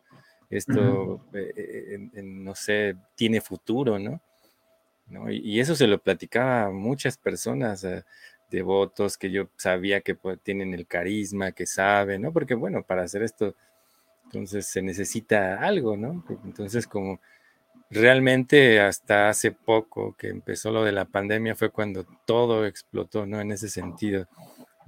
esto, uh -huh. eh, en, no sé, tiene futuro, ¿no? ¿no? Y, y, eso se lo platicaba a muchas personas, eh, devotos, que yo sabía que pues, tienen el carisma, que saben, ¿no? Porque, bueno, para hacer esto, entonces se necesita algo, ¿no? Entonces, como realmente hasta hace poco que empezó lo de la pandemia fue cuando todo explotó, ¿no? En ese sentido,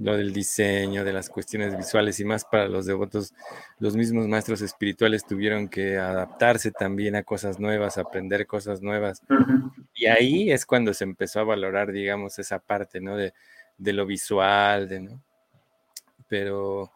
lo del diseño, de las cuestiones visuales y más para los devotos, los mismos maestros espirituales tuvieron que adaptarse también a cosas nuevas, aprender cosas nuevas. Uh -huh. Y ahí es cuando se empezó a valorar, digamos, esa parte, ¿no? De, de lo visual, de, ¿no? Pero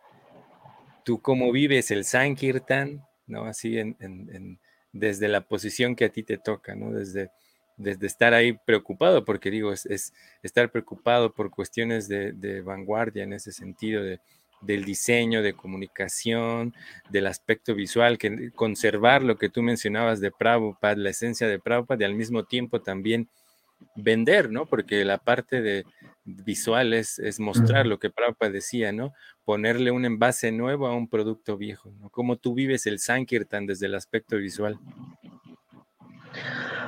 tú cómo vives el Sankirtan, ¿no? Así en, en, en desde la posición que a ti te toca, ¿no? Desde, desde estar ahí preocupado, porque digo, es, es estar preocupado por cuestiones de, de vanguardia en ese sentido, de, del diseño, de comunicación, del aspecto visual, que conservar lo que tú mencionabas de Prabhupada, la esencia de Prabhupada, y al mismo tiempo también vender, ¿no? Porque la parte de visual es, es mostrar lo que Prabhupada decía, ¿no? Ponerle un envase nuevo a un producto viejo, ¿no? ¿Cómo tú vives el Sankirtan desde el aspecto visual?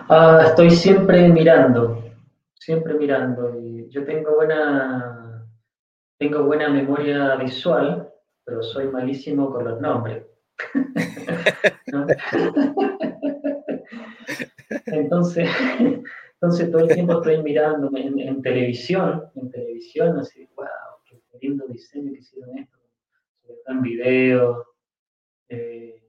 Uh, estoy siempre mirando, siempre mirando. Yo tengo buena, tengo buena memoria visual, pero soy malísimo con los nombres. <laughs> Entonces, entonces todo el tiempo estoy mirando en, televisión, en televisión, así, wow, qué lindo diseño que hicieron esto, en video. Eh,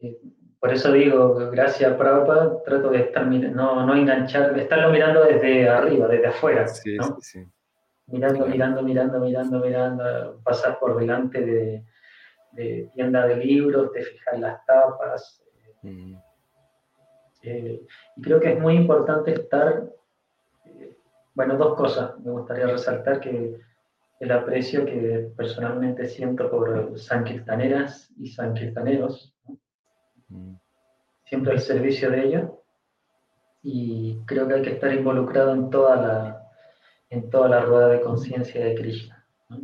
eh, por eso digo, gracias Prabhupada, trato de estar no, no enganchar, de estarlo mirando desde arriba, desde afuera. Sí, ¿no? sí, sí. Mirando, claro. mirando, mirando, mirando, mirando, pasar por delante de, de tienda de libros, te fijas las tapas. Mm. Eh, y creo que es muy importante estar, eh, bueno, dos cosas me gustaría resaltar, que el aprecio que personalmente siento por sanquiltaneras y sanquiltaneros, ¿no? Mm. siempre al servicio de ellos, y creo que hay que estar involucrado en toda la, en toda la rueda de conciencia de Krishna. ¿no?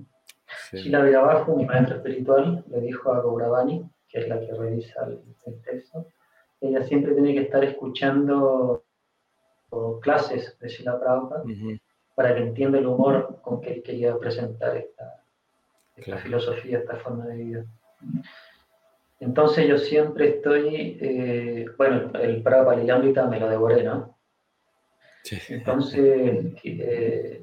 Sí. Shila Virabajo, mi maestro espiritual, le dijo a Gauravani, que es la que revisa el, el texto, ella siempre tiene que estar escuchando clases de Sila Prabhupada uh -huh. para que entienda el humor con que él quería presentar esta, esta claro. filosofía, esta forma de vida. Entonces yo siempre estoy, eh, bueno, el Prabhupada me lo devoré, ¿no? Sí. Entonces eh,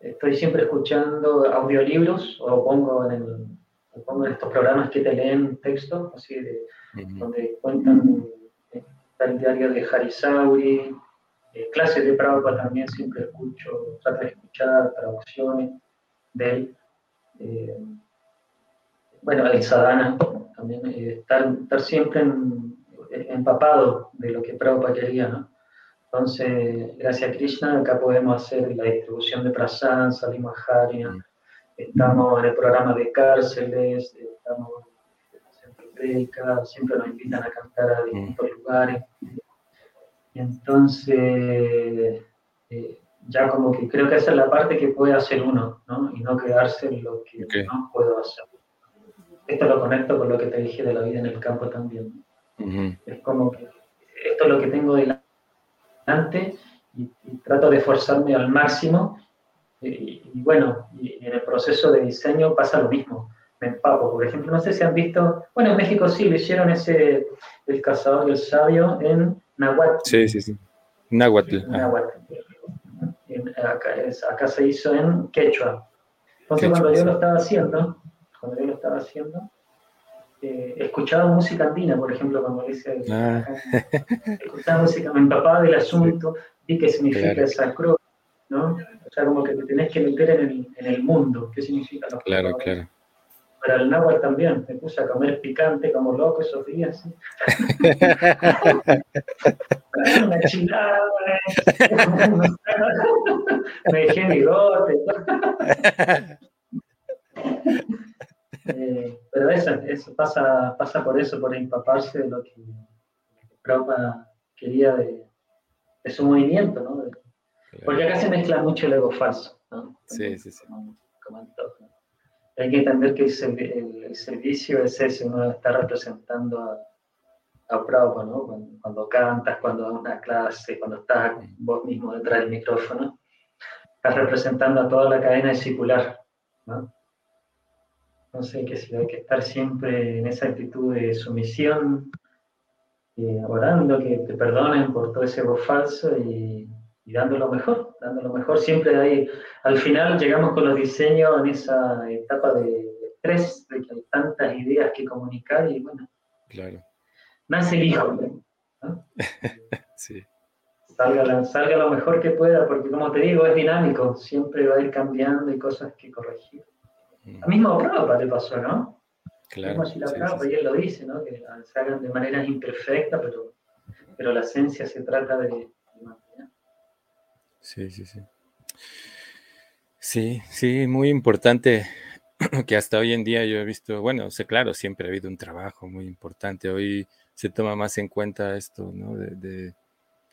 estoy siempre escuchando audiolibros o pongo en, el, pongo en estos programas que te leen texto, así de, donde cuentan eh, el diario de Harisauri, clases de Prabhupada también siempre escucho, trato de escuchar traducciones de él. bueno, el sadhana, también eh, estar, estar, siempre empapado de lo que Prabhupada quería, ¿no? Entonces, gracias a Krishna, acá podemos hacer la distribución de prasan, salimos a mm. estamos en el programa de cárceles, estamos en el centro siempre nos invitan a cantar a distintos mm. lugares. Entonces, eh, ya como que creo que esa es la parte que puede hacer uno, ¿no? Y no quedarse en lo que no puedo hacer esto lo conecto con lo que te dije de la vida en el campo también. Es como que esto es lo que tengo delante y, trato de esforzarme al máximo. Y, bueno, y, en el proceso de diseño pasa lo mismo. Me empapo. Por ejemplo, no sé si han visto, bueno, en México sí lo hicieron ese, El cazador del sabio en Nahuatl. Sí, sí, sí. Nahuatl. acá, acá, se hizo en Quechua. Entonces, cuando yo lo estaba haciendo, cuando yo lo estaba haciendo, eh, escuchaba música andina, por ejemplo, cuando le hice, ah. <laughs> escuchaba música, me empapaba del asunto, vi qué significa esa cruz, ¿no? O sea, como que te tenés que meter en el, en el mundo, qué significa los Claro, claro. Para el náhuatl también, me puse a comer picante como loco esos días. ¿sí? <laughs> Una chilada, <laughs> me dejé bigote. Eh, pero eso, eso pasa, pasa por eso, por empaparse de lo que Prabhupada quería de, su movimiento, ¿no? Porque acá se mezcla mucho el ego falso, ¿no? Sí, sí, sí. Hay que entender que el, servicio es ese, uno está representando a, a Prabhupada, ¿no? Cuando, cantas, cuando das una clase, cuando estás vos mismo detrás del micrófono, estás representando a toda la cadena discipular, ¿no? Entonces que si hay que estar siempre en esa actitud de sumisión, eh, orando que te perdonen por todo ese voz falso y, dando lo mejor, dando lo mejor. Siempre ahí, al final llegamos con los diseños en esa etapa de estrés, de que hay tantas ideas que comunicar y bueno, claro. nace el hijo. <laughs> sí. Salga, salga lo mejor que pueda, porque como te digo, es dinámico, siempre va a ir cambiando y cosas que corregir. A mismo Prabhupada le pasó, ¿no? Claro. Si la sí, y él lo dice, ¿no? Que se hagan de manera imperfecta, pero, pero la esencia se trata de, mantener. Sí, sí, sí. Sí, sí, muy importante <clears throat> que hasta hoy en día yo he visto, bueno, sé, claro, siempre ha habido un trabajo muy importante. Hoy se toma más en cuenta esto, ¿no? De,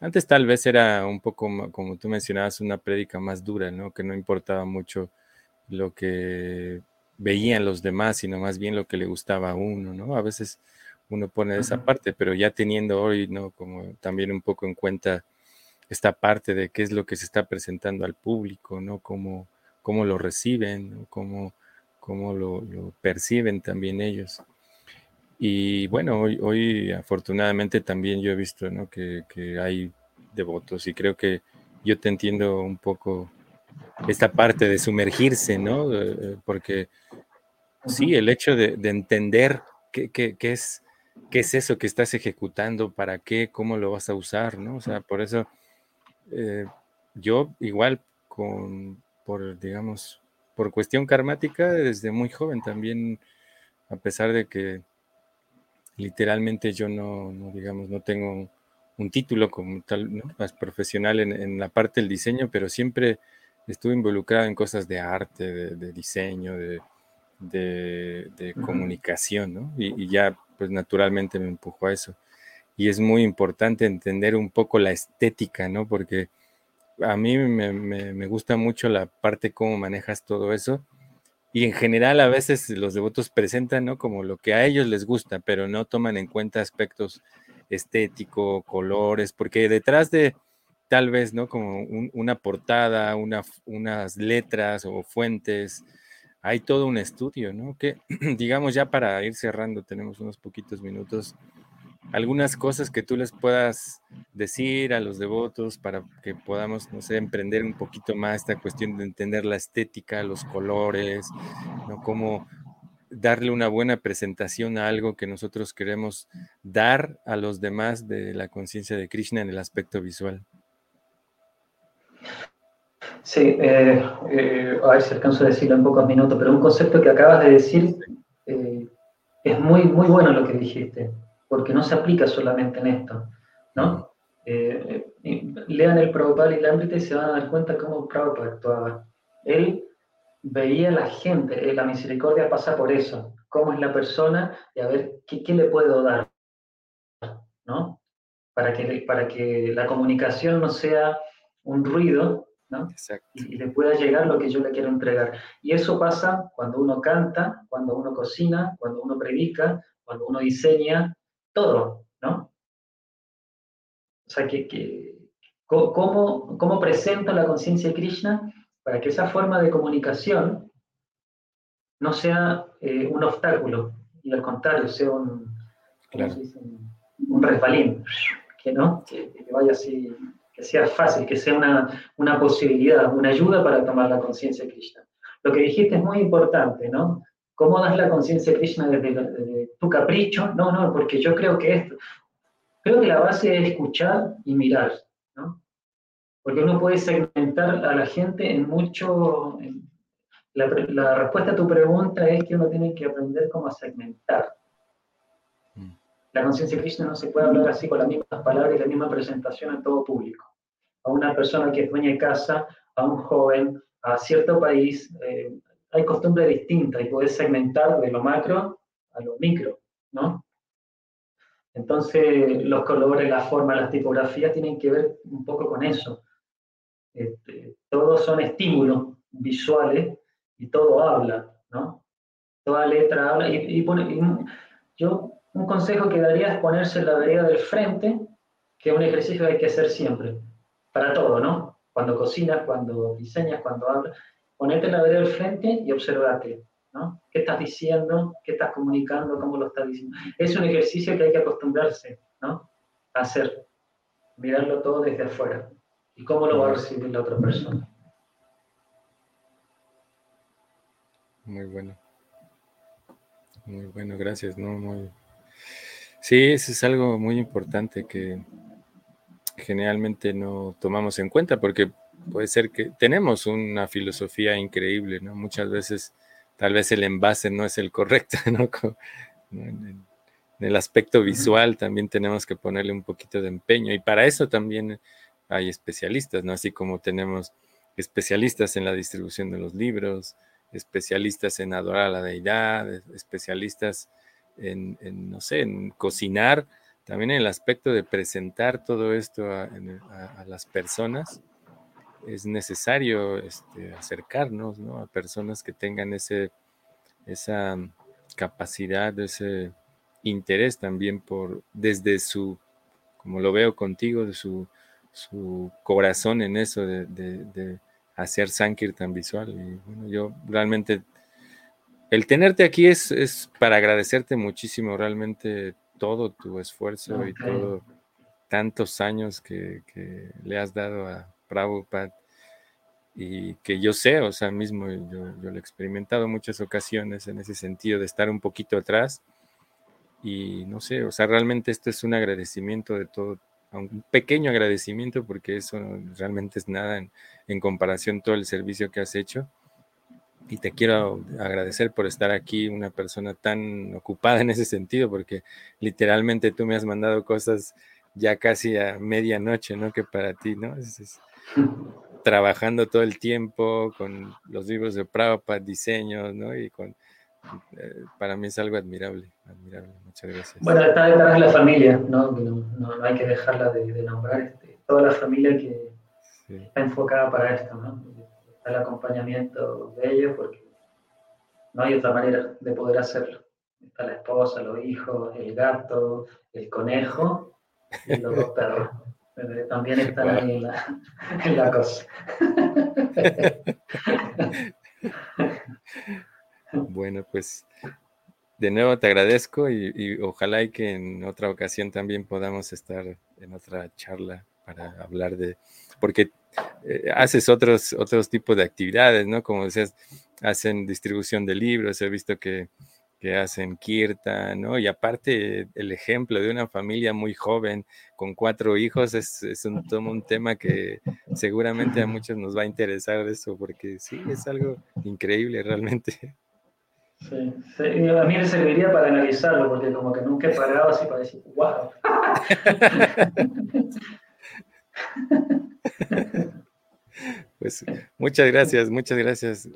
antes tal vez era un poco, como tú mencionabas, una prédica más dura, ¿no? Que no importaba mucho lo que veían los demás, sino más bien lo que le gustaba a uno, ¿no? A veces uno pone esa parte, pero ya teniendo hoy, ¿no? Como también un poco en cuenta esta parte de qué es lo que se está presentando al público, ¿no? Cómo, cómo lo reciben, cómo, cómo lo, perciben también ellos. Y bueno, hoy, hoy afortunadamente también yo he visto, ¿no? Que, que hay devotos y creo que yo te entiendo un poco esta parte de sumergirse, ¿no? Eh, eh, porque sí, el hecho de, entender qué, es, qué es eso que estás ejecutando, para qué, cómo lo vas a usar, ¿no? O sea, por eso eh, yo igual con, por, digamos, por cuestión karmática, desde muy joven también, a pesar de que literalmente yo no, digamos, no tengo un título como tal, ¿no? Más profesional en, en la parte del diseño, pero siempre estuve involucrado en cosas de arte, de, diseño, de, comunicación, ¿no? Y, ya, pues naturalmente me empujó a eso. Y es muy importante entender un poco la estética, ¿no? Porque a mí me, gusta mucho la parte cómo manejas todo eso. Y en general a veces los devotos presentan, ¿no? Como lo que a ellos les gusta, pero no toman en cuenta aspectos estéticos, colores, porque detrás de, tal vez, ¿no? Como una portada, una, unas letras o fuentes hay todo un estudio, ¿no? Que <clears throat> digamos ya para ir cerrando, tenemos unos poquitos minutos, algunas cosas que tú les puedas decir a los devotos para que podamos, no sé, emprender un poquito más esta cuestión de entender la estética, los colores, ¿no? Cómo darle una buena presentación a algo que nosotros queremos dar a los demás de la conciencia de Krishna en el aspecto visual. Sí, eh, eh, a ver si alcanzo a decirlo en pocos minutos, pero un concepto que acabas de decir eh, es muy, muy bueno lo que dijiste, porque no se aplica solamente en esto, ¿no? lean el Prabhupada y Lambrita y se van a dar cuenta cómo Prabhupada actuaba. Él veía a la gente, la misericordia pasa por eso, cómo es la persona y a ver qué, qué le puedo dar, ¿no? Para que, para que la comunicación no sea un ruido, y, le pueda llegar lo que yo le quiero entregar. Y eso pasa cuando uno canta, cuando uno cocina, cuando uno predica, cuando uno diseña, todo, ¿no? O sea, que, ¿cómo, ¿cómo presento la conciencia de Krishna para que esa forma de comunicación no sea eh, un obstáculo y al contrario sea un, un, resbalín, que no, que vaya así que sea fácil, que sea una, una posibilidad, una ayuda para tomar la conciencia de Krishna. Lo que dijiste es muy importante, ¿no? ¿Cómo das la conciencia de Krishna desde, tu capricho? No, no, porque yo creo que esto. Creo que la base es escuchar y mirar, ¿no? Porque uno puede segmentar a la gente en mucho. la, la respuesta a tu pregunta es que uno tiene que aprender cómo segmentar. La conciencia de Krishna no se puede hablar así con las mismas palabras y la misma presentación a todo público. A una persona que es dueña de casa, a un joven, a cierto país, eh, hay costumbres distintas y puedes segmentar de lo macro a lo micro, ¿no? Entonces, los colores, la forma, las tipografías tienen que ver un poco con eso. Este, todos son estímulos visuales y todo habla, ¿no? Toda letra habla y yo un consejo que daría es ponerse en la vereda del frente, que es un ejercicio que hay que hacer siempre, para todo, ¿no? Cuando cocinas, cuando diseñas, cuando hablas, ponerte en la vereda del frente y observarte, ¿no? ¿Qué estás diciendo? ¿Qué estás comunicando? ¿Cómo lo estás diciendo? Es un ejercicio que hay que acostumbrarse, ¿no? A hacer, mirarlo todo desde afuera. ¿Y cómo lo va a recibir la otra persona? Muy bueno. Muy bueno, gracias, ¿no? Muy, Sí, eso es algo muy importante que generalmente no tomamos en cuenta porque puede ser que tenemos una filosofía increíble, ¿no? Muchas veces tal vez el envase no es el correcto, <laughs> ¿no? En el aspecto visual también tenemos que ponerle un poquito de empeño y para eso también hay especialistas, ¿no? Así como tenemos especialistas en la distribución de los libros, especialistas en adorar a la deidad, especialistas en, no sé, en cocinar, también el aspecto de presentar todo esto a, las personas, es necesario este, acercarnos a personas que tengan ese, esa capacidad, ese interés también por, desde su, como lo veo contigo, de su, su corazón en eso de, de, de hacer Sankirtan visual. Y bueno, yo realmente el tenerte aquí es, para agradecerte muchísimo realmente todo tu esfuerzo y todo tantos años que, le has dado a Prabhupada y que yo sé, o sea, mismo yo, lo he experimentado muchas ocasiones en ese sentido de estar un poquito atrás y no sé, o sea, realmente esto es un agradecimiento de todo, un pequeño agradecimiento porque eso realmente es nada en, en comparación todo el servicio que has hecho y te quiero agradecer por estar aquí, una persona tan ocupada en ese sentido, porque literalmente tú me has mandado cosas ya casi a medianoche, ¿no? Que para ti, ¿no? trabajando todo el tiempo con los libros de Prabhupada, diseños, ¿no? Y con, eh, para mí es algo admirable, admirable. Muchas gracias. Bueno, está detrás de la familia, ¿no? No, no, hay que dejarla de, nombrar, este, toda la familia que está enfocada para esto, ¿no? El acompañamiento de ellos porque no hay otra manera de poder hacerlo. Está la esposa, los hijos, el gato, el conejo y los dos perros. También están ahí en la, en la cosa. Bueno, pues de nuevo te agradezco y, ojalá y que en otra ocasión también podamos estar en otra charla para hablar de, porque eh, haces otros, otros tipos de actividades, ¿no? Como decías, hacen distribución de libros, he visto que, que hacen Kirta, ¿no? Y aparte el ejemplo de una familia muy joven con cuatro hijos es, es un, un tema que seguramente a muchos nos va a interesar eso, porque sí, es algo increíble realmente. Sí, a mí me serviría para analizarlo, porque como que nunca he parado así para decir, wow. <laughs> <laughs> Pues muchas gracias, muchas gracias.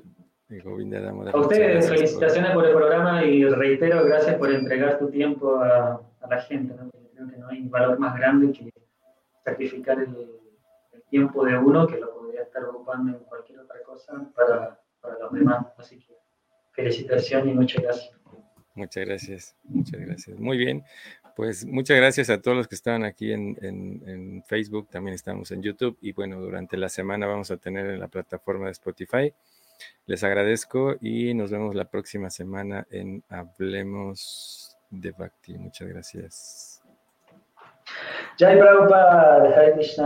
A ustedes, felicitaciones por el programa y reitero, gracias por entregar tu tiempo a, la gente. ¿no? creo que no hay valor más grande que sacrificar el, tiempo de uno que lo podría estar ocupando en cualquier otra cosa para, para los demás. Así que felicitaciones y muchas gracias. Muchas gracias, muchas gracias. Muy bien, pues muchas gracias a todos los que estaban aquí en, Facebook, también estamos en YouTube y bueno, durante la semana vamos a tener en la plataforma de Spotify. Les agradezco y nos vemos la próxima semana en Hablemos de Bhakti. Muchas gracias. Jai.